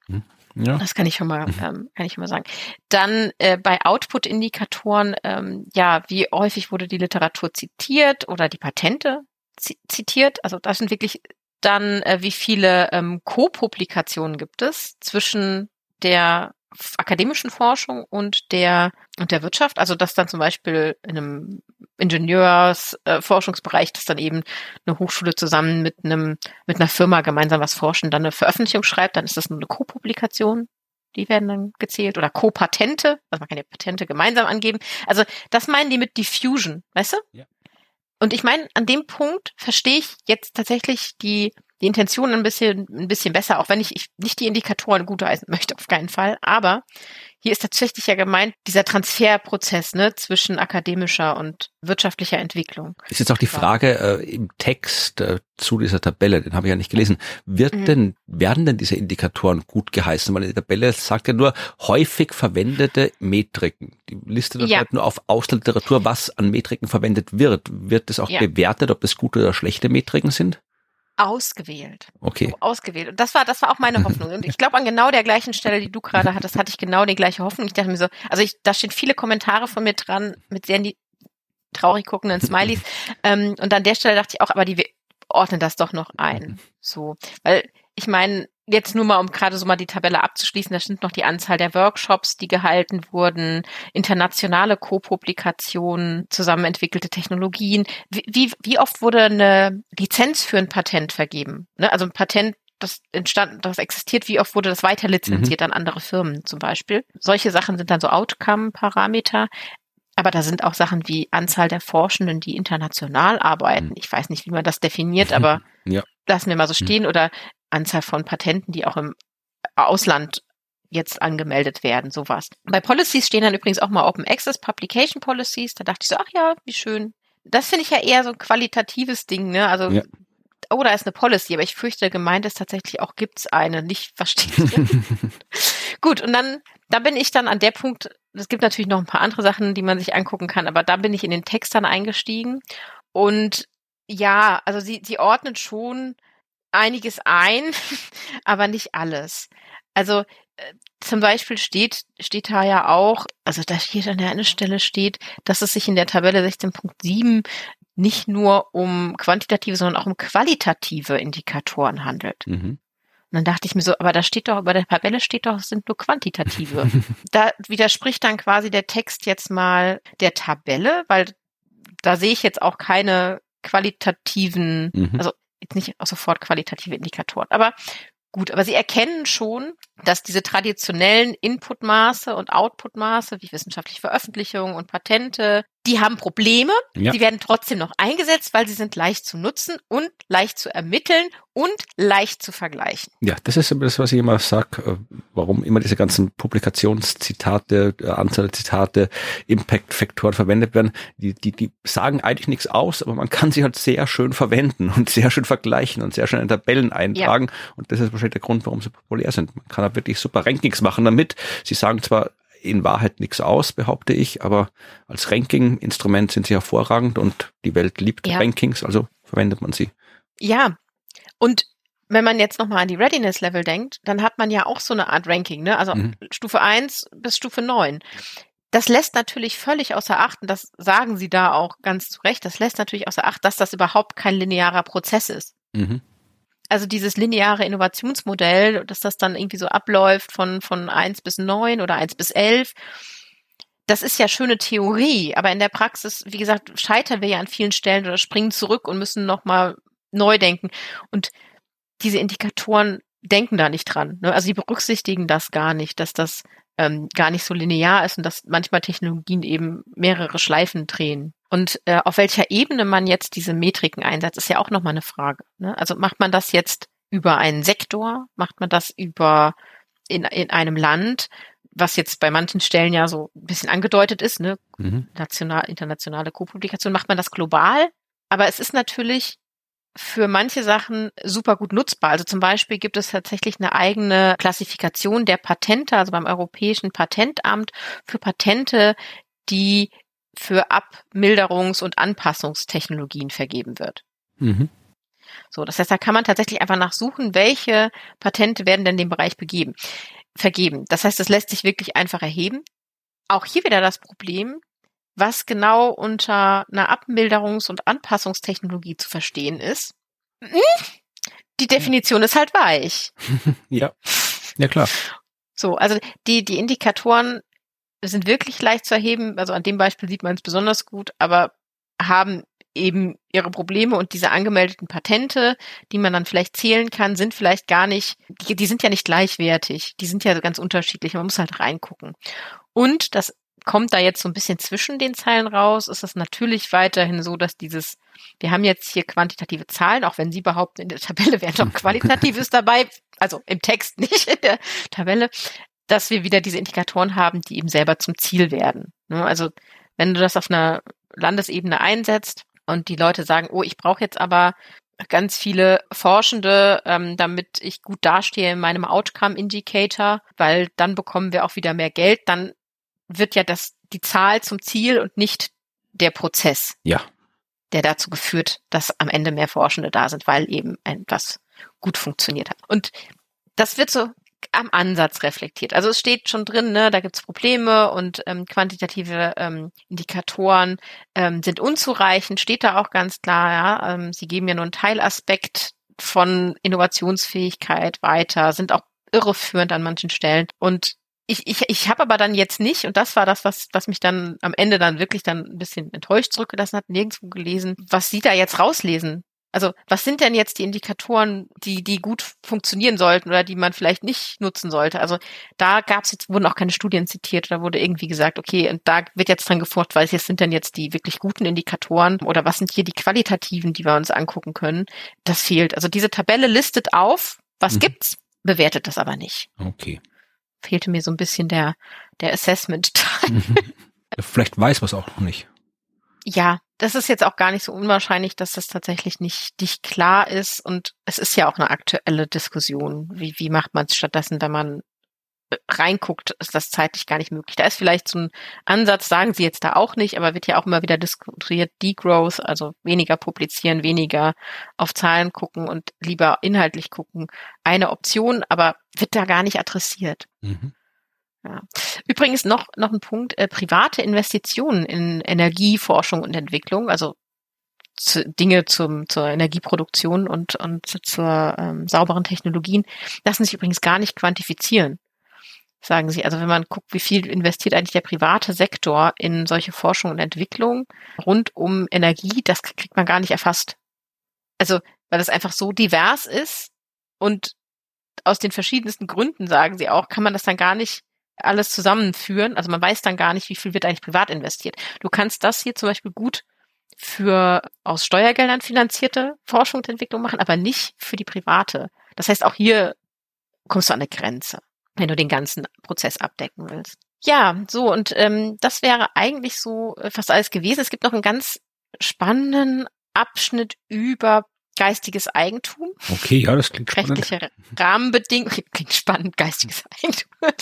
Speaker 1: Ja.
Speaker 2: Das kann ich schon mal, ähm, kann ich schon mal sagen. Dann äh, bei Output-Indikatoren, ähm, ja, wie häufig wurde die Literatur zitiert oder die Patente zi zitiert? Also das sind wirklich dann, äh, wie viele ähm, Co-Publikationen gibt es zwischen der akademischen Forschung und der und der Wirtschaft. Also dass dann zum Beispiel in einem Ingenieursforschungsbereich, äh, dass dann eben eine Hochschule zusammen mit einem mit einer Firma gemeinsam was forschen, dann eine Veröffentlichung schreibt, dann ist das nur eine Co-Publikation. Die werden dann gezählt oder Co-Patente, also man kann ja Patente gemeinsam angeben. Also das meinen die mit Diffusion, weißt du?
Speaker 1: Ja.
Speaker 2: Und ich meine, an dem Punkt verstehe ich jetzt tatsächlich die, die Intention ein bisschen, ein bisschen besser, auch wenn ich, ich nicht die Indikatoren gutheißen möchte, auf keinen Fall. Aber hier ist tatsächlich ja gemeint, dieser Transferprozess ne, zwischen akademischer und wirtschaftlicher Entwicklung.
Speaker 1: Ist jetzt auch die Frage äh, im Text äh, zu dieser Tabelle, den habe ich ja nicht gelesen. Wird
Speaker 2: Mhm.
Speaker 1: denn, werden denn diese Indikatoren gut geheißen? Weil die Tabelle sagt ja nur häufig verwendete Metriken. Die listet dann
Speaker 2: Ja.
Speaker 1: halt nur auf Ausliteratur, was an Metriken verwendet wird. Wird das auch
Speaker 2: Ja.
Speaker 1: bewertet, ob das gute oder schlechte Metriken sind?
Speaker 2: Ausgewählt.
Speaker 1: Okay.
Speaker 2: Ausgewählt. Und das war, das war auch meine Hoffnung. Und ich glaube, an genau der gleichen Stelle, die du gerade hattest, hatte ich genau die gleiche Hoffnung. Ich dachte mir so, also ich, da stehen viele Kommentare von mir dran mit sehr traurig guckenden Smileys. ähm, und an der Stelle dachte ich auch, aber die ordnen das doch noch ein. So. Weil ich meine, jetzt nur mal, um gerade so mal die Tabelle abzuschließen, da stimmt noch die Anzahl der Workshops, die gehalten wurden, internationale Co-Publikationen, zusammen entwickelte Technologien. Wie, wie, wie oft wurde eine Lizenz für ein Patent vergeben? Ne? Also ein Patent, das entstanden, das existiert, wie oft wurde das weiter lizenziert an andere Firmen zum Beispiel? Solche Sachen sind dann so Outcome-Parameter. Aber da sind auch Sachen wie Anzahl der Forschenden, die international arbeiten. Ich weiß nicht, wie man das definiert, aber
Speaker 1: Ja.
Speaker 2: lassen wir mal so stehen. Oder Anzahl von Patenten, die auch im Ausland jetzt angemeldet werden, sowas. Bei Policies stehen dann übrigens auch mal Open Access Publication Policies. Da dachte ich so, ach ja, wie schön. Das finde ich ja eher so ein qualitatives Ding, ne? Also,
Speaker 1: Ja.
Speaker 2: oh, da ist eine Policy, aber ich fürchte, gemeint ist tatsächlich auch, gibt's eine, nicht versteht. Gut, und dann, da bin ich dann an der Punkt, es gibt natürlich noch ein paar andere Sachen, die man sich angucken kann, aber da bin ich in den Text dann eingestiegen. Und ja, also sie, sie ordnet schon einiges ein, aber nicht alles. Also äh, zum Beispiel steht, steht da ja auch, also da steht an der einen Stelle steht, dass es sich in der Tabelle 16.7 nicht nur um quantitative, sondern auch um qualitative Indikatoren handelt.
Speaker 1: Mhm.
Speaker 2: Und dann dachte ich mir so, aber da steht doch, bei der Tabelle steht doch, es sind nur quantitative. da widerspricht dann quasi der Text jetzt mal der Tabelle, weil da sehe ich jetzt auch keine qualitativen,
Speaker 1: Mhm.
Speaker 2: also jetzt nicht auch sofort qualitative Indikatoren. Aber gut, aber sie erkennen schon, dass diese traditionellen Inputmaße und Outputmaße wie wissenschaftliche Veröffentlichungen und Patente die haben Probleme,
Speaker 1: Ja.
Speaker 2: die werden trotzdem noch eingesetzt, weil sie sind leicht zu nutzen und leicht zu ermitteln und leicht zu vergleichen.
Speaker 1: Ja, das ist immer das, was ich immer sag, äh, warum immer diese ganzen Publikationszitate, äh, Anzahl der Zitate, Impact-Faktoren verwendet werden. Die, die, die sagen eigentlich nichts aus, aber man kann sie halt sehr schön verwenden und sehr schön vergleichen und sehr schön in Tabellen eintragen. Und das ist wahrscheinlich der Grund, warum sie populär sind. Man kann halt wirklich super Rankings machen damit. Sie sagen zwar in Wahrheit nichts aus, behaupte ich, aber als Ranking-Instrument sind sie hervorragend und die Welt liebt
Speaker 2: Ja.
Speaker 1: Rankings, also verwendet man sie.
Speaker 2: Ja, und wenn man jetzt nochmal an die Readiness-Level denkt, dann hat man ja auch so eine Art Ranking, ne? Also
Speaker 1: Mhm.
Speaker 2: Stufe 1 bis Stufe 9. Das lässt natürlich völlig außer Acht, und das sagen Sie da auch ganz zu Recht, das lässt natürlich außer Acht, dass das überhaupt kein linearer Prozess ist.
Speaker 1: Mhm.
Speaker 2: Also dieses lineare Innovationsmodell, dass das dann irgendwie so abläuft von, von 1 bis 9 oder 1 bis 11, das ist ja schöne Theorie, aber in der Praxis, wie gesagt, scheitern wir ja an vielen Stellen oder springen zurück und müssen nochmal neu denken. Und diese Indikatoren denken da nicht dran. Ne? Also sie berücksichtigen das gar nicht, dass das ähm, gar nicht so linear ist und dass manchmal Technologien eben mehrere Schleifen drehen. Und äh, auf welcher Ebene man jetzt diese Metriken einsetzt, ist ja auch nochmal eine Frage. Ne? Also macht man das jetzt über einen Sektor? Macht man das über in, in einem Land? Was jetzt bei manchen Stellen ja so ein bisschen angedeutet ist, ne?
Speaker 1: Mhm.
Speaker 2: national, internationale Co-Publikation, macht man das global. Aber es ist natürlich für manche Sachen super gut nutzbar. Also zum Beispiel gibt es tatsächlich eine eigene Klassifikation der Patente, also beim Europäischen Patentamt für Patente, die für Abmilderungs- und Anpassungstechnologien vergeben wird.
Speaker 1: Mhm.
Speaker 2: So, das heißt, da kann man tatsächlich einfach nachsuchen, welche Patente werden denn dem Bereich begeben, vergeben. Das heißt, das lässt sich wirklich einfach erheben. Auch hier wieder das Problem, was genau unter einer Abmilderungs- und Anpassungstechnologie zu verstehen ist. Die Definition ist halt weich.
Speaker 1: Ja. Ja, klar.
Speaker 2: So, also die, die Indikatoren sind wirklich leicht zu erheben. Also an dem Beispiel sieht man es besonders gut, aber haben eben ihre Probleme und diese angemeldeten Patente, die man dann vielleicht zählen kann, sind vielleicht gar nicht, die, die sind ja nicht gleichwertig. Die sind ja ganz unterschiedlich. Man muss halt reingucken. Und das kommt da jetzt so ein bisschen zwischen den Zeilen raus, ist es natürlich weiterhin so, dass dieses, wir haben jetzt hier quantitative Zahlen, auch wenn Sie behaupten, in der Tabelle wäre noch Qualitatives dabei, also im Text nicht in der Tabelle, dass wir wieder diese Indikatoren haben, die eben selber zum Ziel werden. Ne? Also wenn du das auf einer Landesebene einsetzt und die Leute sagen, oh, ich brauche jetzt aber ganz viele Forschende, ähm, damit ich gut dastehe in meinem Outcome Indicator, weil dann bekommen wir auch wieder mehr Geld, dann wird ja das die Zahl zum Ziel und nicht der Prozess,
Speaker 1: Ja.
Speaker 2: der dazu geführt, dass am Ende mehr Forschende da sind, weil eben etwas gut funktioniert hat. Und das wird so am Ansatz reflektiert. Also es steht schon drin, ne, da gibt's Probleme und ähm, quantitative ähm, Indikatoren ähm, sind unzureichend, steht da auch ganz klar, ja. Ähm, sie geben ja nur einen Teilaspekt von Innovationsfähigkeit weiter, sind auch irreführend an manchen Stellen. Und ich, ich, ich habe aber dann jetzt nicht, und das war das, was, was mich dann am Ende dann wirklich dann ein bisschen enttäuscht zurückgelassen hat, nirgendwo gelesen, was Sie da jetzt rauslesen. Also was sind denn jetzt die Indikatoren, die, die gut funktionieren sollten oder die man vielleicht nicht nutzen sollte? Also da gab es jetzt, wurden auch keine Studien zitiert, da wurde irgendwie gesagt, okay, und da wird jetzt dran geforscht, was sind denn jetzt die wirklich guten Indikatoren oder was sind hier die qualitativen, die wir uns angucken können? Das fehlt. Also diese Tabelle listet auf, was
Speaker 1: Mhm.
Speaker 2: gibt's, bewertet das aber nicht.
Speaker 1: Okay.
Speaker 2: Fehlte mir so ein bisschen der, der Assessment-Teil.
Speaker 1: Vielleicht weiß man es auch noch nicht.
Speaker 2: Ja, das ist jetzt auch gar nicht so unwahrscheinlich, dass das tatsächlich nicht, nicht klar ist. Und es ist ja auch eine aktuelle Diskussion. Wie, wie macht man es stattdessen, wenn man äh, reinguckt, ist das zeitlich gar nicht möglich. Da ist vielleicht so ein Ansatz, sagen Sie jetzt da auch nicht, aber wird ja auch immer wieder diskutiert, Degrowth, also weniger publizieren, weniger auf Zahlen gucken und lieber inhaltlich gucken. Eine Option, aber wird da gar nicht adressiert.
Speaker 1: Mhm.
Speaker 2: Ja. Übrigens noch, noch ein Punkt, äh, private Investitionen in Energieforschung und Entwicklung, also zu, Dinge zum, zur Energieproduktion und, und zur ähm, sauberen Technologien, lassen sich übrigens gar nicht quantifizieren, sagen sie. Also wenn man guckt, wie viel investiert eigentlich der private Sektor in solche Forschung und Entwicklung rund um Energie, das kriegt man gar nicht erfasst. Also, weil das einfach so divers ist und aus den verschiedensten Gründen, sagen sie auch, kann man das dann gar nicht alles zusammenführen. Also man weiß dann gar nicht, wie viel wird eigentlich privat investiert. Du kannst das hier zum Beispiel gut für aus Steuergeldern finanzierte Forschung und Entwicklung machen, aber nicht für die private. Das heißt, auch hier kommst du an eine Grenze, wenn du den ganzen Prozess abdecken willst. Ja, so und ähm, das wäre eigentlich so äh, fast alles gewesen. Es gibt noch einen ganz spannenden Abschnitt über geistiges Eigentum.
Speaker 1: Okay, ja, das klingt
Speaker 2: spannend. Rechtliche Rahmenbedingungen. Klingt spannend, geistiges Eigentum.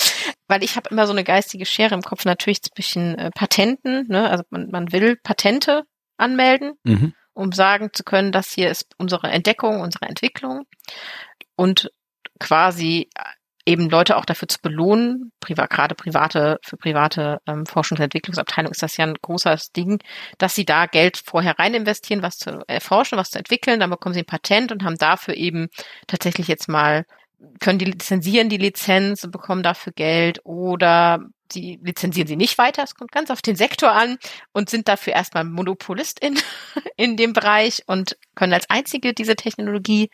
Speaker 2: Weil ich habe immer so eine geistige Schere im Kopf natürlich zwischen äh, Patenten, ne? also man, man will Patente anmelden, mhm. um sagen zu können, das hier ist unsere Entdeckung, unsere Entwicklung und quasi eben Leute auch dafür zu belohnen, privat, gerade private, für private ähm, Forschungs- und Entwicklungsabteilung ist das ja ein großes Ding, dass sie da Geld vorher rein investieren, was zu erforschen, was zu entwickeln, dann bekommen sie ein Patent und haben dafür eben tatsächlich jetzt mal können die lizenzieren die Lizenz und bekommen dafür Geld oder die lizenzieren sie nicht weiter. Es kommt ganz auf den Sektor an und sind dafür erstmal Monopolist in, in dem Bereich und können als einzige diese Technologie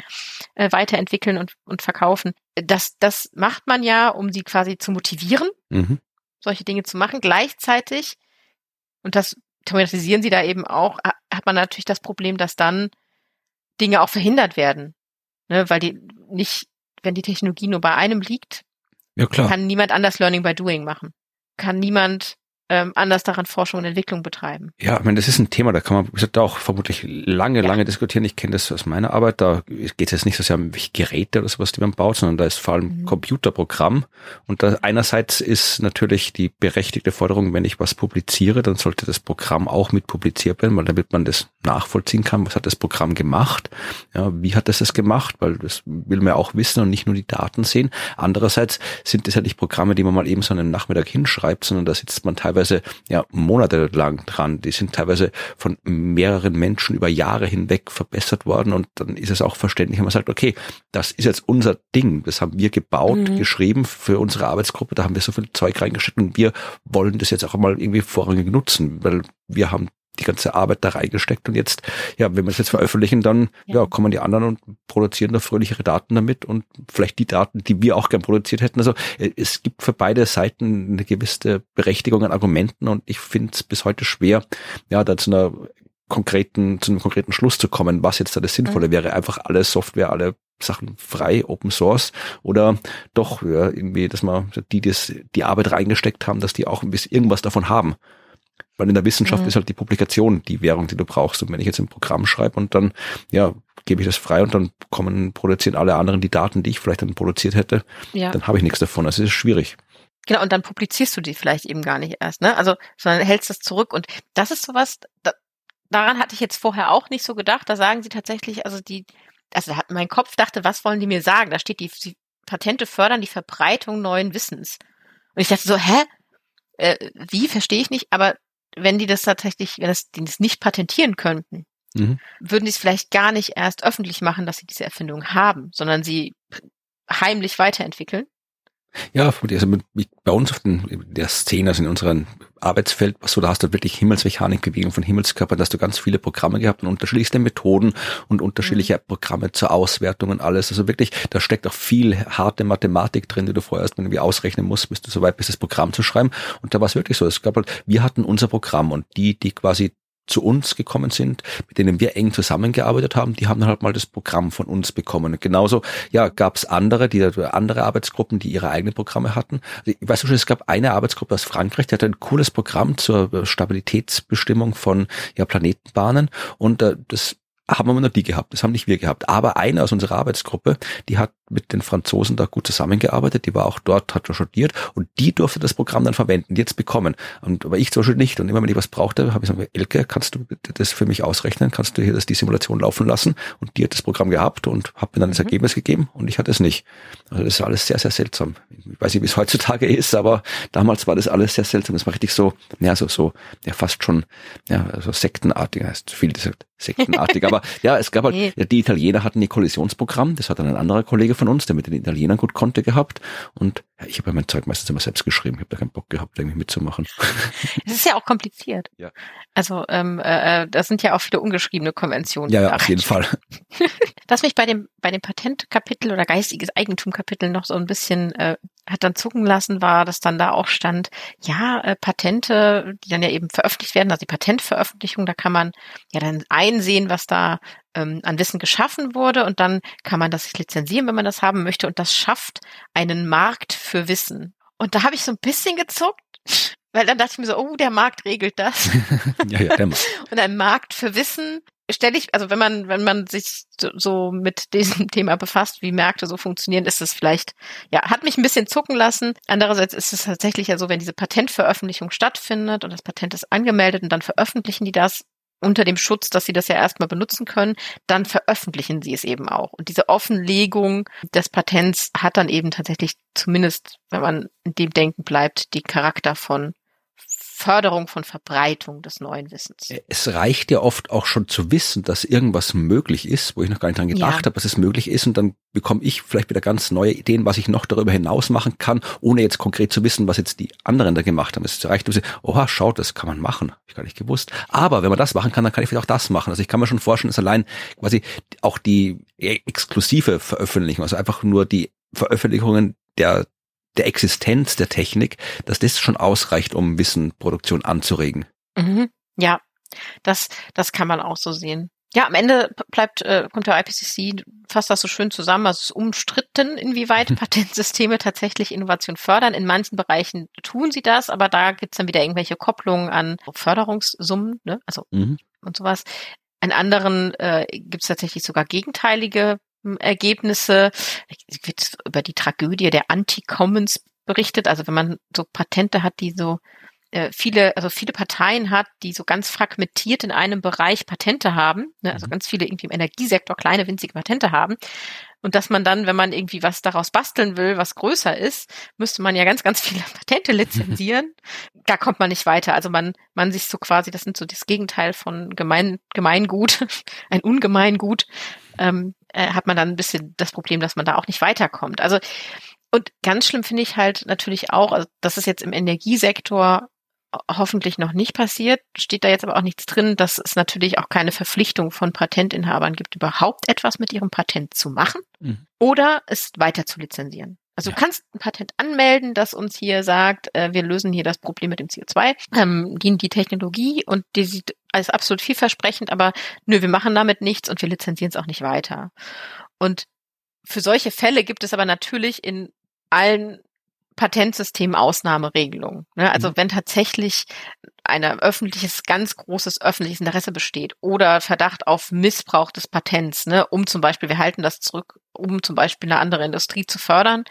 Speaker 2: äh, weiterentwickeln und, und verkaufen. Das, das macht man ja, um sie quasi zu motivieren, mhm. solche Dinge zu machen. Gleichzeitig, und das thematisieren sie da eben auch, hat man natürlich das Problem, dass dann Dinge auch verhindert werden. Ne, weil die nicht, wenn die Technologie nur bei einem liegt, ja, klar. kann niemand anders Learning by Doing machen kann niemand ähm, anders daran Forschung und Entwicklung betreiben.
Speaker 1: Ja, ich meine, das ist ein Thema, da kann man gesagt, auch vermutlich lange, ja. lange diskutieren. Ich kenne das aus meiner Arbeit, da geht es jetzt nicht so sehr um Geräte oder sowas, die man baut, sondern da ist vor allem mhm. Computerprogramm. Und da einerseits ist natürlich die berechtigte Forderung, wenn ich was publiziere, dann sollte das Programm auch mit publiziert werden, weil damit man das nachvollziehen kann, was hat das Programm gemacht, ja, wie hat es das gemacht, weil das will man auch wissen und nicht nur die Daten sehen. Andererseits sind das ja nicht Programme, die man mal eben so einen Nachmittag hinschreibt, sondern da sitzt man teilweise teilweise ja monatelang dran. Die sind teilweise von mehreren Menschen über Jahre hinweg verbessert worden und dann ist es auch verständlich, wenn man sagt, okay, das ist jetzt unser Ding, das haben wir gebaut, mhm. geschrieben für unsere Arbeitsgruppe, da haben wir so viel Zeug reingesteckt und wir wollen das jetzt auch mal irgendwie vorrangig nutzen, weil wir haben die ganze Arbeit da reingesteckt und jetzt, ja, wenn wir es jetzt veröffentlichen, dann ja. ja. kommen die anderen und produzieren da fröhlichere Daten damit und vielleicht die Daten, die wir auch gern produziert hätten. Also äh, es gibt für beide Seiten eine gewisse Berechtigung an Argumenten und ich finde es bis heute schwer, ja, da zu einer konkreten, zu einem konkreten Schluss zu kommen, was jetzt da das Sinnvolle mhm. wäre. Einfach alle Software, alle Sachen frei, Open Source oder doch ja, irgendwie, dass man die, die die Arbeit reingesteckt haben, dass die auch ein bisschen irgendwas davon haben. Weil in der Wissenschaft mhm. ist halt die Publikation die Währung, die du brauchst. Und wenn ich jetzt ein Programm schreibe und dann, ja, gebe ich das frei und dann kommen, produzieren alle anderen die Daten, die ich vielleicht dann produziert hätte, ja. dann habe ich nichts davon. Also es ist schwierig.
Speaker 2: Genau, und dann publizierst du die vielleicht eben gar nicht erst, ne? Also, sondern hältst das zurück. Und das ist sowas, da, daran hatte ich jetzt vorher auch nicht so gedacht. Da sagen sie tatsächlich, also die, also hat mein Kopf dachte, was wollen die mir sagen? Da steht die, die Patente fördern die Verbreitung neuen Wissens. Und ich dachte so, hä? Äh, wie verstehe ich nicht? Aber wenn die das tatsächlich, wenn das, die das nicht patentieren könnten, mhm. würden die es vielleicht gar nicht erst öffentlich machen, dass sie diese Erfindung haben, sondern sie heimlich weiterentwickeln
Speaker 1: ja, also bei uns auf den, der Szene, also in unserem Arbeitsfeld, was so, da hast du wirklich Himmelsmechanikbewegung von Himmelskörpern, da hast du ganz viele Programme gehabt und unterschiedlichste Methoden und unterschiedliche mhm. Programme zur Auswertung und alles. Also wirklich, da steckt auch viel harte Mathematik drin, die du vorher erst irgendwie ausrechnen musst, bis du soweit bist, das Programm zu schreiben. Und da war es wirklich so. Es gab halt, wir hatten unser Programm und die, die quasi zu uns gekommen sind, mit denen wir eng zusammengearbeitet haben, die haben dann halt mal das Programm von uns bekommen. Und genauso, ja, gab es andere, die andere Arbeitsgruppen, die ihre eigenen Programme hatten. Also ich weiß schon, es gab eine Arbeitsgruppe aus Frankreich, die hatte ein cooles Programm zur Stabilitätsbestimmung von ja, Planetenbahnen und äh, das haben wir nur die gehabt, das haben nicht wir gehabt. Aber eine aus unserer Arbeitsgruppe, die hat mit den Franzosen da gut zusammengearbeitet, die war auch dort, hat studiert und die durfte das Programm dann verwenden, jetzt bekommen. Und aber ich zum Beispiel nicht. Und immer wenn ich was brauchte, habe ich gesagt, Elke, kannst du das für mich ausrechnen? Kannst du hier das, die Simulation laufen lassen? Und die hat das Programm gehabt und hat mir dann das mhm. Ergebnis gegeben und ich hatte es nicht. Also das ist alles sehr, sehr seltsam. Ich weiß nicht, wie es heutzutage ist, aber damals war das alles sehr seltsam. Das war richtig so, ja, so, so, ja, fast schon, ja, so sektenartig, heißt viel sektenartig. aber ja, es gab halt, ja, die Italiener hatten ihr Kollisionsprogramm, das hat dann ein anderer Kollege von uns, der mit den Italienern gut konnte, gehabt. Und ja, ich habe ja mein Zeug meistens immer selbst geschrieben. Ich habe da keinen Bock gehabt, irgendwie mitzumachen.
Speaker 2: Es ist ja auch kompliziert.
Speaker 1: Ja.
Speaker 2: Also ähm, äh, das sind ja auch viele ungeschriebene Konventionen.
Speaker 1: Ja, ja auf jeden Fall.
Speaker 2: Was mich bei dem bei dem Patentkapitel oder geistiges Eigentumkapitel noch so ein bisschen äh, hat dann zucken lassen, war, dass dann da auch stand, ja, äh, Patente, die dann ja eben veröffentlicht werden, also die Patentveröffentlichung, da kann man ja dann einsehen, was da ähm, an Wissen geschaffen wurde und dann kann man das lizenzieren, wenn man das haben möchte und das schafft einen Markt für Wissen. Und da habe ich so ein bisschen gezuckt, weil dann dachte ich mir so, oh, der Markt regelt das.
Speaker 1: ja, ja, der Markt.
Speaker 2: Und ein Markt für Wissen stelle ich, also wenn man, wenn man sich so, so mit diesem Thema befasst, wie Märkte so funktionieren, ist es vielleicht, ja, hat mich ein bisschen zucken lassen. Andererseits ist es tatsächlich ja so, wenn diese Patentveröffentlichung stattfindet und das Patent ist angemeldet und dann veröffentlichen die das unter dem Schutz, dass sie das ja erstmal benutzen können, dann veröffentlichen sie es eben auch. Und diese Offenlegung des Patents hat dann eben tatsächlich zumindest, wenn man in dem Denken bleibt, die Charakter von Förderung von Verbreitung des neuen Wissens.
Speaker 1: Es reicht ja oft auch schon zu wissen, dass irgendwas möglich ist, wo ich noch gar nicht dran gedacht ja. habe, dass es möglich ist und dann bekomme ich vielleicht wieder ganz neue Ideen, was ich noch darüber hinaus machen kann, ohne jetzt konkret zu wissen, was jetzt die anderen da gemacht haben. Es reicht, dass oha, schaut, das kann man machen. Hab ich gar nicht gewusst. Aber wenn man das machen kann, dann kann ich vielleicht auch das machen. Also ich kann mir schon vorstellen, dass allein quasi auch die exklusive Veröffentlichung, also einfach nur die Veröffentlichungen der der Existenz der Technik, dass das schon ausreicht, um Wissenproduktion anzuregen.
Speaker 2: Mhm. Ja, das, das kann man auch so sehen. Ja, am Ende bleibt, äh, kommt der IPCC, fasst das so schön zusammen, also es ist umstritten, inwieweit Patentsysteme tatsächlich Innovation fördern. In manchen Bereichen tun sie das, aber da gibt's dann wieder irgendwelche Kopplungen an Förderungssummen, ne? also mhm. und sowas. In anderen äh, gibt es tatsächlich sogar gegenteilige Ergebnisse. Es wird über die Tragödie der Anti-Commons berichtet. Also wenn man so Patente hat, die so äh, viele, also viele Parteien hat, die so ganz fragmentiert in einem Bereich Patente haben, ne, also mhm. ganz viele irgendwie im Energiesektor kleine winzige Patente haben. Und dass man dann, wenn man irgendwie was daraus basteln will, was größer ist, müsste man ja ganz, ganz viele Patente lizenzieren. da kommt man nicht weiter. Also man, man sich so quasi, das sind so das Gegenteil von Gemein, Gemeingut, ein Ungemeingut, ähm, äh, hat man dann ein bisschen das Problem, dass man da auch nicht weiterkommt. Also und ganz schlimm finde ich halt natürlich auch, also das ist jetzt im Energiesektor hoffentlich noch nicht passiert, steht da jetzt aber auch nichts drin, dass es natürlich auch keine Verpflichtung von Patentinhabern gibt, überhaupt etwas mit ihrem Patent zu machen mhm. oder es weiter zu lizenzieren. Also ja. du kannst ein Patent anmelden, das uns hier sagt, äh, wir lösen hier das Problem mit dem CO2, ähm, die, die Technologie und die sieht als absolut vielversprechend, aber nö, wir machen damit nichts und wir lizenzieren es auch nicht weiter. Und für solche Fälle gibt es aber natürlich in allen Patentsystem Ausnahmeregelung. Ne? Also mhm. wenn tatsächlich ein öffentliches, ganz großes öffentliches Interesse besteht oder Verdacht auf Missbrauch des Patents, ne, um zum Beispiel, wir halten das zurück, um zum Beispiel eine andere Industrie zu fördern,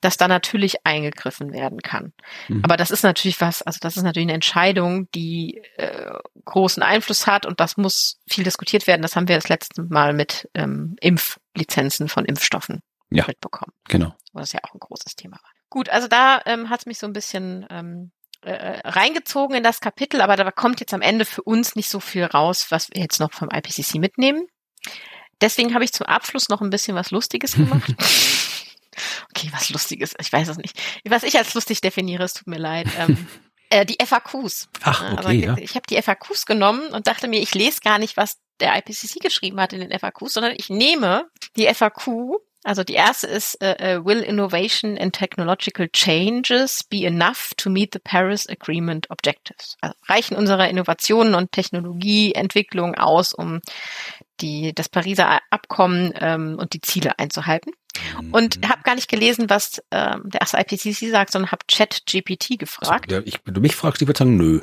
Speaker 2: dass da natürlich eingegriffen werden kann. Mhm. Aber das ist natürlich was, also das ist natürlich eine Entscheidung, die äh, großen Einfluss hat und das muss viel diskutiert werden. Das haben wir das letzte Mal mit ähm, Impflizenzen von Impfstoffen ja, mitbekommen.
Speaker 1: Genau.
Speaker 2: Was ja auch ein großes Thema war. Gut, also da ähm, hat es mich so ein bisschen ähm, äh, reingezogen in das Kapitel, aber da kommt jetzt am Ende für uns nicht so viel raus, was wir jetzt noch vom IPCC mitnehmen. Deswegen habe ich zum Abschluss noch ein bisschen was Lustiges gemacht. okay, was Lustiges, ich weiß es nicht. Was ich als lustig definiere, es tut mir leid. Ähm, äh, die FAQs.
Speaker 1: Ach, okay, also, ja.
Speaker 2: Ich habe die FAQs genommen und dachte mir, ich lese gar nicht, was der IPCC geschrieben hat in den FAQs, sondern ich nehme die FAQ also die erste ist, uh, uh, will innovation and technological changes be enough to meet the Paris Agreement objectives? Also reichen unsere Innovationen und Technologieentwicklung aus, um die, das Pariser Abkommen ähm, und die Ziele einzuhalten? Und mhm. habe gar nicht gelesen, was ähm, der erste IPCC sagt, sondern habe ChatGPT gefragt.
Speaker 1: Also, ja, ich, wenn du mich fragst, ich würde sagen, nö.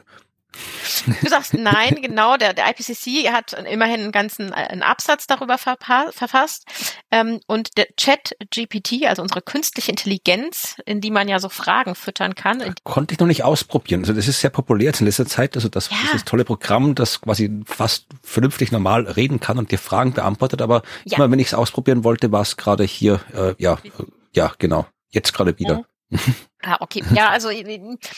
Speaker 2: Du sagst nein, genau. Der, der IPCC hat immerhin einen ganzen einen Absatz darüber verfasst. Ähm, und der Chat GPT, also unsere künstliche Intelligenz, in die man ja so Fragen füttern kann.
Speaker 1: Konnte ich noch nicht ausprobieren. Also das ist sehr populär jetzt in letzter Zeit. Also das, ja. dieses tolle Programm, das quasi fast vernünftig normal reden kann und dir Fragen beantwortet. Aber ja. immer wenn ich es ausprobieren wollte, war es gerade hier, äh, ja, äh, ja, genau. Jetzt gerade wieder.
Speaker 2: Ah, okay. Ja, also ich,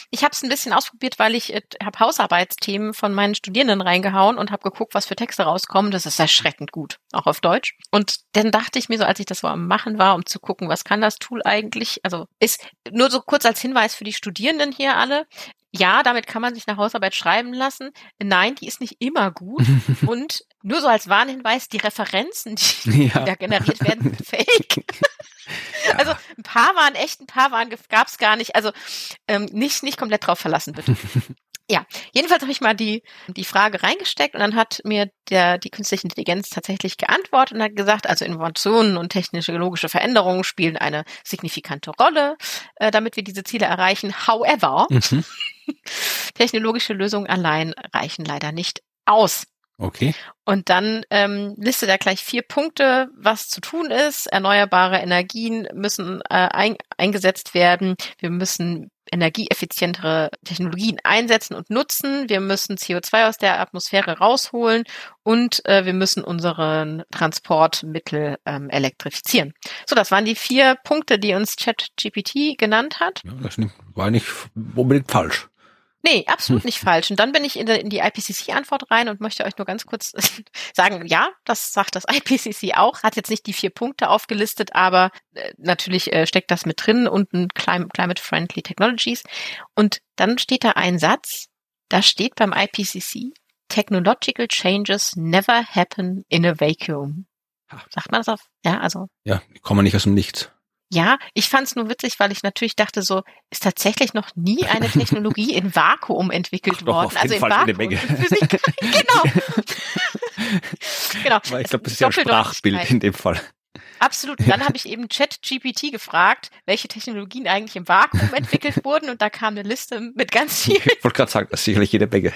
Speaker 2: ich habe es ein bisschen ausprobiert, weil ich äh, habe Hausarbeitsthemen von meinen Studierenden reingehauen und habe geguckt, was für Texte rauskommen. Das ist erschreckend gut, auch auf Deutsch. Und dann dachte ich mir so, als ich das so am Machen war, um zu gucken, was kann das Tool eigentlich? Also ist nur so kurz als Hinweis für die Studierenden hier alle. Ja, damit kann man sich eine Hausarbeit schreiben lassen. Nein, die ist nicht immer gut. Und nur so als Warnhinweis, die Referenzen, die, ja. die da generiert werden, sind fake. Ja. Also ein paar waren echt, ein paar waren gab es gar nicht. Also ähm, nicht nicht komplett drauf verlassen bitte. Ja, jedenfalls habe ich mal die, die Frage reingesteckt und dann hat mir der, die künstliche Intelligenz tatsächlich geantwortet und hat gesagt, also Innovationen und technologische Veränderungen spielen eine signifikante Rolle, äh, damit wir diese Ziele erreichen. However, mhm. technologische Lösungen allein reichen leider nicht aus.
Speaker 1: Okay.
Speaker 2: Und dann ähm, listet er gleich vier Punkte, was zu tun ist. Erneuerbare Energien müssen äh, ein, eingesetzt werden. Wir müssen energieeffizientere Technologien einsetzen und nutzen. Wir müssen CO2 aus der Atmosphäre rausholen und äh, wir müssen unseren Transportmittel ähm, elektrifizieren. So, das waren die vier Punkte, die uns ChatGPT genannt hat.
Speaker 1: Ja, das war nicht unbedingt falsch.
Speaker 2: Nee, absolut nicht falsch. Und dann bin ich in, in die IPCC-Antwort rein und möchte euch nur ganz kurz sagen, ja, das sagt das IPCC auch, hat jetzt nicht die vier Punkte aufgelistet, aber äh, natürlich äh, steckt das mit drin und ein Climate Friendly Technologies. Und dann steht da ein Satz, da steht beim IPCC, Technological changes never happen in a vacuum. Sagt man das auf? Ja, also.
Speaker 1: Ja, kommen nicht aus dem Nichts.
Speaker 2: Ja, ich fand es nur witzig, weil ich natürlich dachte, so ist tatsächlich noch nie eine Technologie in Vakuum entwickelt
Speaker 1: Ach,
Speaker 2: worden.
Speaker 1: Doch, also in Fall Vakuum. Menge.
Speaker 2: Physik, genau.
Speaker 1: genau. Weil ich glaube, das ist ja ein Sprachbild in dem Fall.
Speaker 2: Absolut. Und dann habe ich eben ChatGPT gefragt, welche Technologien eigentlich im Vakuum entwickelt wurden und da kam eine Liste mit ganz vielen.
Speaker 1: Ich wollte gerade sagen, das ist sicherlich jede Menge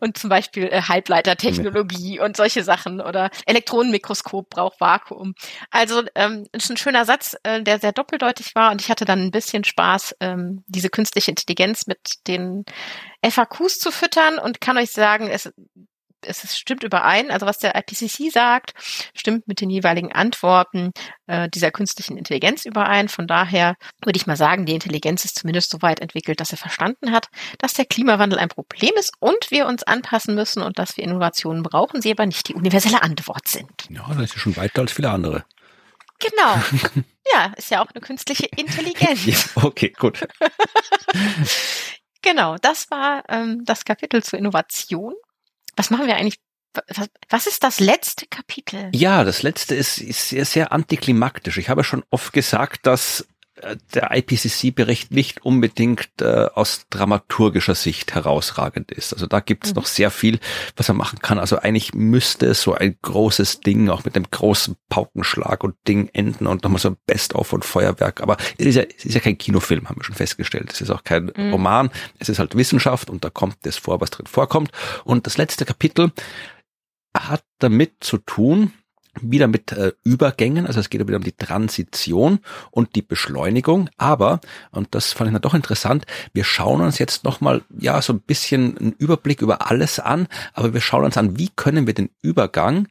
Speaker 2: und zum Beispiel äh, Halbleitertechnologie ja. und solche Sachen oder Elektronenmikroskop braucht Vakuum. Also ähm, ist ein schöner Satz, äh, der sehr doppeldeutig war und ich hatte dann ein bisschen Spaß, ähm, diese künstliche Intelligenz mit den FAQs zu füttern und kann euch sagen, es es stimmt überein, also was der IPCC sagt, stimmt mit den jeweiligen Antworten äh, dieser künstlichen Intelligenz überein. Von daher würde ich mal sagen, die Intelligenz ist zumindest so weit entwickelt, dass er verstanden hat, dass der Klimawandel ein Problem ist und wir uns anpassen müssen und dass wir Innovationen brauchen, sie aber nicht die universelle Antwort sind.
Speaker 1: Ja, das ist schon weiter als viele andere.
Speaker 2: Genau. Ja, ist ja auch eine künstliche Intelligenz.
Speaker 1: Ja, okay, gut.
Speaker 2: genau, das war ähm, das Kapitel zur Innovation was machen wir eigentlich? Was ist das letzte Kapitel?
Speaker 1: Ja, das letzte ist, ist sehr, sehr antiklimaktisch. Ich habe schon oft gesagt, dass der IPCC-Bericht nicht unbedingt äh, aus dramaturgischer Sicht herausragend ist. Also da gibt's mhm. noch sehr viel, was man machen kann. Also eigentlich müsste so ein großes Ding auch mit einem großen Paukenschlag und Ding enden und nochmal so ein Best-of und Feuerwerk. Aber es ist, ja, es ist ja kein Kinofilm, haben wir schon festgestellt. Es ist auch kein mhm. Roman. Es ist halt Wissenschaft und da kommt das vor, was drin vorkommt. Und das letzte Kapitel hat damit zu tun, wieder mit äh, Übergängen, also es geht wieder um die Transition und die Beschleunigung, aber, und das fand ich dann doch interessant, wir schauen uns jetzt nochmal, ja, so ein bisschen einen Überblick über alles an, aber wir schauen uns an, wie können wir den Übergang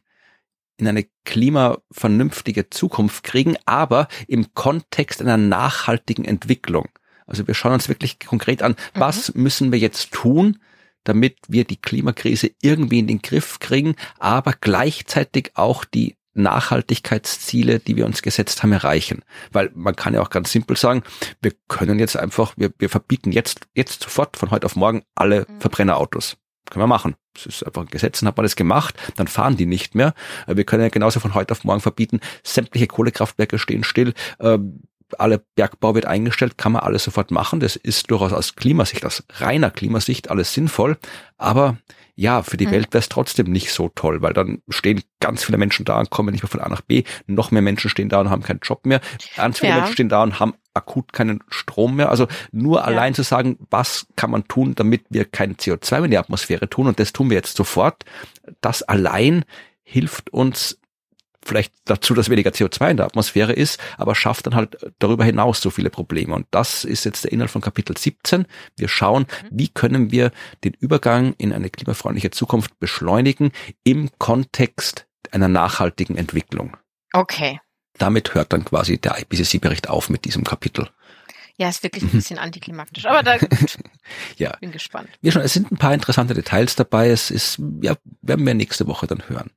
Speaker 1: in eine klimavernünftige Zukunft kriegen, aber im Kontext einer nachhaltigen Entwicklung. Also wir schauen uns wirklich konkret an, mhm. was müssen wir jetzt tun, damit wir die Klimakrise irgendwie in den Griff kriegen, aber gleichzeitig auch die Nachhaltigkeitsziele, die wir uns gesetzt haben, erreichen. Weil man kann ja auch ganz simpel sagen, wir können jetzt einfach, wir, wir verbieten jetzt, jetzt sofort von heute auf morgen alle mhm. Verbrennerautos. Können wir machen. Das ist einfach ein Gesetz, dann hat man das gemacht, dann fahren die nicht mehr. Wir können ja genauso von heute auf morgen verbieten, sämtliche Kohlekraftwerke stehen still, ähm, alle Bergbau wird eingestellt, kann man alles sofort machen. Das ist durchaus aus Klimasicht, aus reiner Klimasicht alles sinnvoll. Aber ja, für die mhm. Welt wäre es trotzdem nicht so toll, weil dann stehen ganz viele Menschen da und kommen nicht mehr von A nach B. Noch mehr Menschen stehen da und haben keinen Job mehr. Ganz viele ja. Menschen stehen da und haben akut keinen Strom mehr. Also nur ja. allein zu sagen, was kann man tun, damit wir kein CO2 in die Atmosphäre tun und das tun wir jetzt sofort, das allein hilft uns vielleicht dazu, dass weniger CO2 in der Atmosphäre ist, aber schafft dann halt darüber hinaus so viele Probleme. Und das ist jetzt der Inhalt von Kapitel 17. Wir schauen, mhm. wie können wir den Übergang in eine klimafreundliche Zukunft beschleunigen im Kontext einer nachhaltigen Entwicklung.
Speaker 2: Okay.
Speaker 1: Damit hört dann quasi der IPCC-Bericht auf mit diesem Kapitel.
Speaker 2: Ja, ist wirklich ein bisschen antiklimaktisch, aber da
Speaker 1: Ja.
Speaker 2: bin gespannt.
Speaker 1: Ja, schon, es sind ein paar interessante Details dabei. Es ist, ja, werden wir nächste Woche dann hören.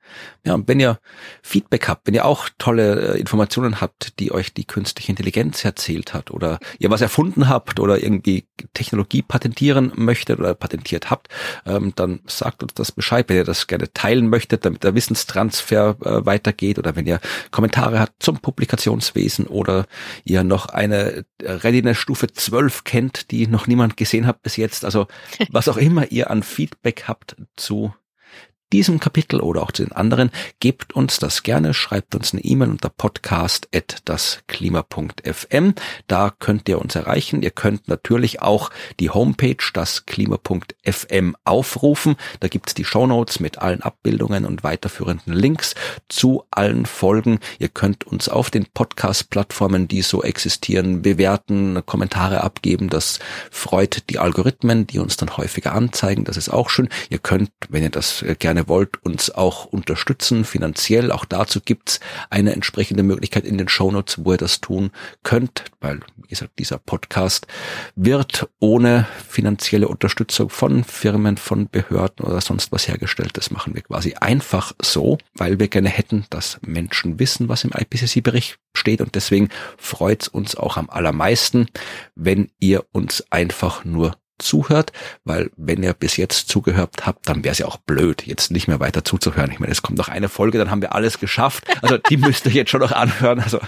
Speaker 1: Ja, und wenn ihr Feedback habt, wenn ihr auch tolle äh, Informationen habt, die euch die künstliche Intelligenz erzählt hat oder ihr was erfunden habt oder irgendwie Technologie patentieren möchtet oder patentiert habt, ähm, dann sagt uns das Bescheid, wenn ihr das gerne teilen möchtet, damit der Wissenstransfer äh, weitergeht oder wenn ihr Kommentare habt zum Publikationswesen oder ihr noch eine Readiness Stufe 12 kennt, die noch niemand gesehen hat bis jetzt. Also was auch immer ihr an Feedback habt zu diesem Kapitel oder auch zu den anderen, gebt uns das gerne, schreibt uns eine E-Mail unter podcast.dasklima.fm. Da könnt ihr uns erreichen. Ihr könnt natürlich auch die Homepage dasklima.fm aufrufen. Da gibt's die Shownotes mit allen Abbildungen und weiterführenden Links zu allen Folgen. Ihr könnt uns auf den Podcast-Plattformen, die so existieren, bewerten, Kommentare abgeben. Das freut die Algorithmen, die uns dann häufiger anzeigen. Das ist auch schön. Ihr könnt, wenn ihr das äh, gerne wollt, uns auch unterstützen finanziell. Auch dazu gibt's eine entsprechende Möglichkeit in den Shownotes, wo ihr das tun könnt, weil, wie gesagt, dieser Podcast wird ohne finanzielle Unterstützung von Firmen, von Behörden oder sonst was hergestellt. Das machen wir quasi einfach so, weil wir gerne hätten, dass Menschen wissen, was im IPCC-Bericht steht und deswegen freut's uns auch am allermeisten, wenn ihr uns einfach nur zuhört, weil wenn ihr bis jetzt zugehört habt, dann wäre es ja auch blöd, jetzt nicht mehr weiter zuzuhören. Ich meine, es kommt noch eine Folge, dann haben wir alles geschafft. Also die müsst ihr jetzt schon noch anhören. Also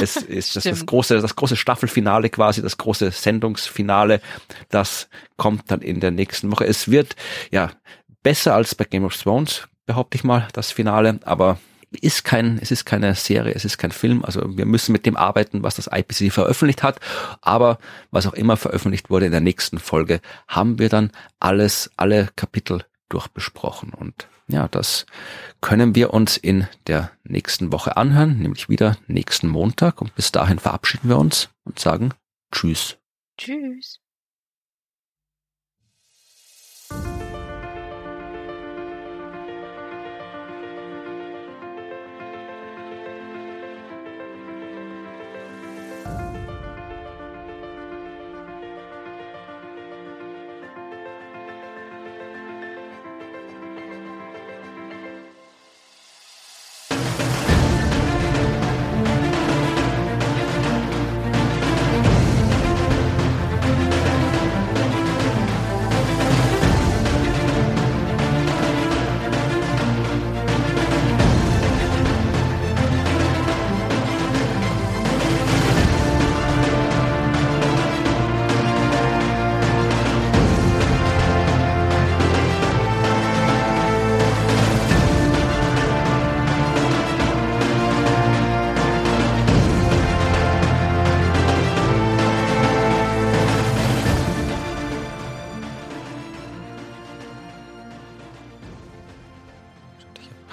Speaker 1: es ist das, das große, das große Staffelfinale quasi, das große Sendungsfinale. Das kommt dann in der nächsten Woche. Es wird ja besser als bei Game of Thrones, behaupte ich mal, das Finale, aber ist kein, es ist keine Serie, es ist kein Film, also wir müssen mit dem arbeiten, was das IPCC veröffentlicht hat, aber was auch immer veröffentlicht wurde in der nächsten Folge, haben wir dann alles, alle Kapitel durchbesprochen und ja, das können wir uns in der nächsten Woche anhören, nämlich wieder nächsten Montag und bis dahin verabschieden wir uns und sagen Tschüss.
Speaker 2: Tschüss.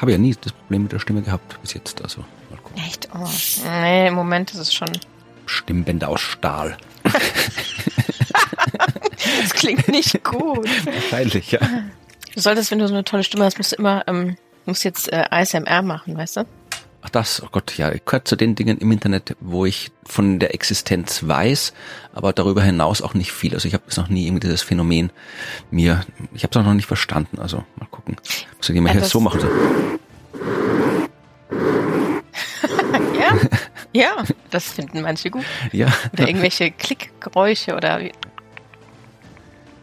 Speaker 1: Habe ja nie das Problem mit der Stimme gehabt bis jetzt, also mal gucken.
Speaker 2: Echt? Oh. Nee, im Moment ist es schon.
Speaker 1: Stimmbänder aus Stahl.
Speaker 2: Das klingt nicht gut.
Speaker 1: Wahrscheinlich, ja.
Speaker 2: Du solltest, wenn du so eine tolle Stimme hast, musst du immer, ähm, musst jetzt äh, ASMR machen, weißt du?
Speaker 1: Ach das, oh Gott, ja, ich gehört zu den Dingen im Internet, wo ich von der Existenz weiß, aber darüber hinaus auch nicht viel. Also ich habe jetzt noch nie irgendwie dieses Phänomen mir, ich habe es auch noch nicht verstanden. Also mal gucken. Muss ich immer
Speaker 2: Ja,
Speaker 1: so machen.
Speaker 2: Ja, ja, das finden manche gut.
Speaker 1: Ja,
Speaker 2: Oder irgendwelche Klickgeräusche oder wie-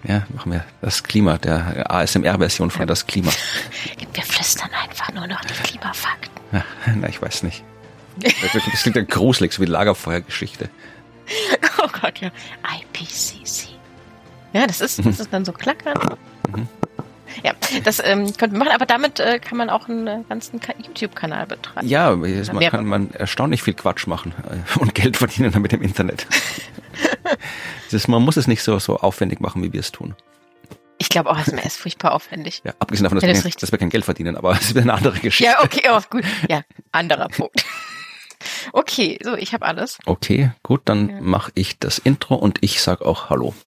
Speaker 1: ja, machen wir das Klima, der ASMR-Version von das Klima.
Speaker 2: wir flüstern einfach nur noch die Klimafakten.
Speaker 1: Ja, na, ich weiß nicht. Das klingt ja gruselig, so wie Lagerfeuergeschichte.
Speaker 2: Oh Gott, ja. IPCC. Ja, das ist, das ist dann so klackern. Ja, das ähm, könnte man machen, aber damit äh, kann man auch einen äh, ganzen Ka- YouTube-Kanal betreiben.
Speaker 1: Ja, man kann man erstaunlich viel Quatsch machen äh, und Geld verdienen damit im Internet. Ist, man muss es nicht so, so aufwendig machen, wie wir es tun.
Speaker 2: Ich glaube auch, ASMR ist furchtbar aufwendig.
Speaker 1: Ja, abgesehen davon, dass,
Speaker 2: Ja,
Speaker 1: wir,
Speaker 2: das
Speaker 1: kein, dass wir kein Geld verdienen, aber es ist eine andere Geschichte.
Speaker 2: Ja, okay, oh, gut. Ja, anderer Punkt. Okay, so, ich habe alles.
Speaker 1: Okay, gut, dann
Speaker 2: Ja.
Speaker 1: mache ich das Intro und ich sag auch Hallo.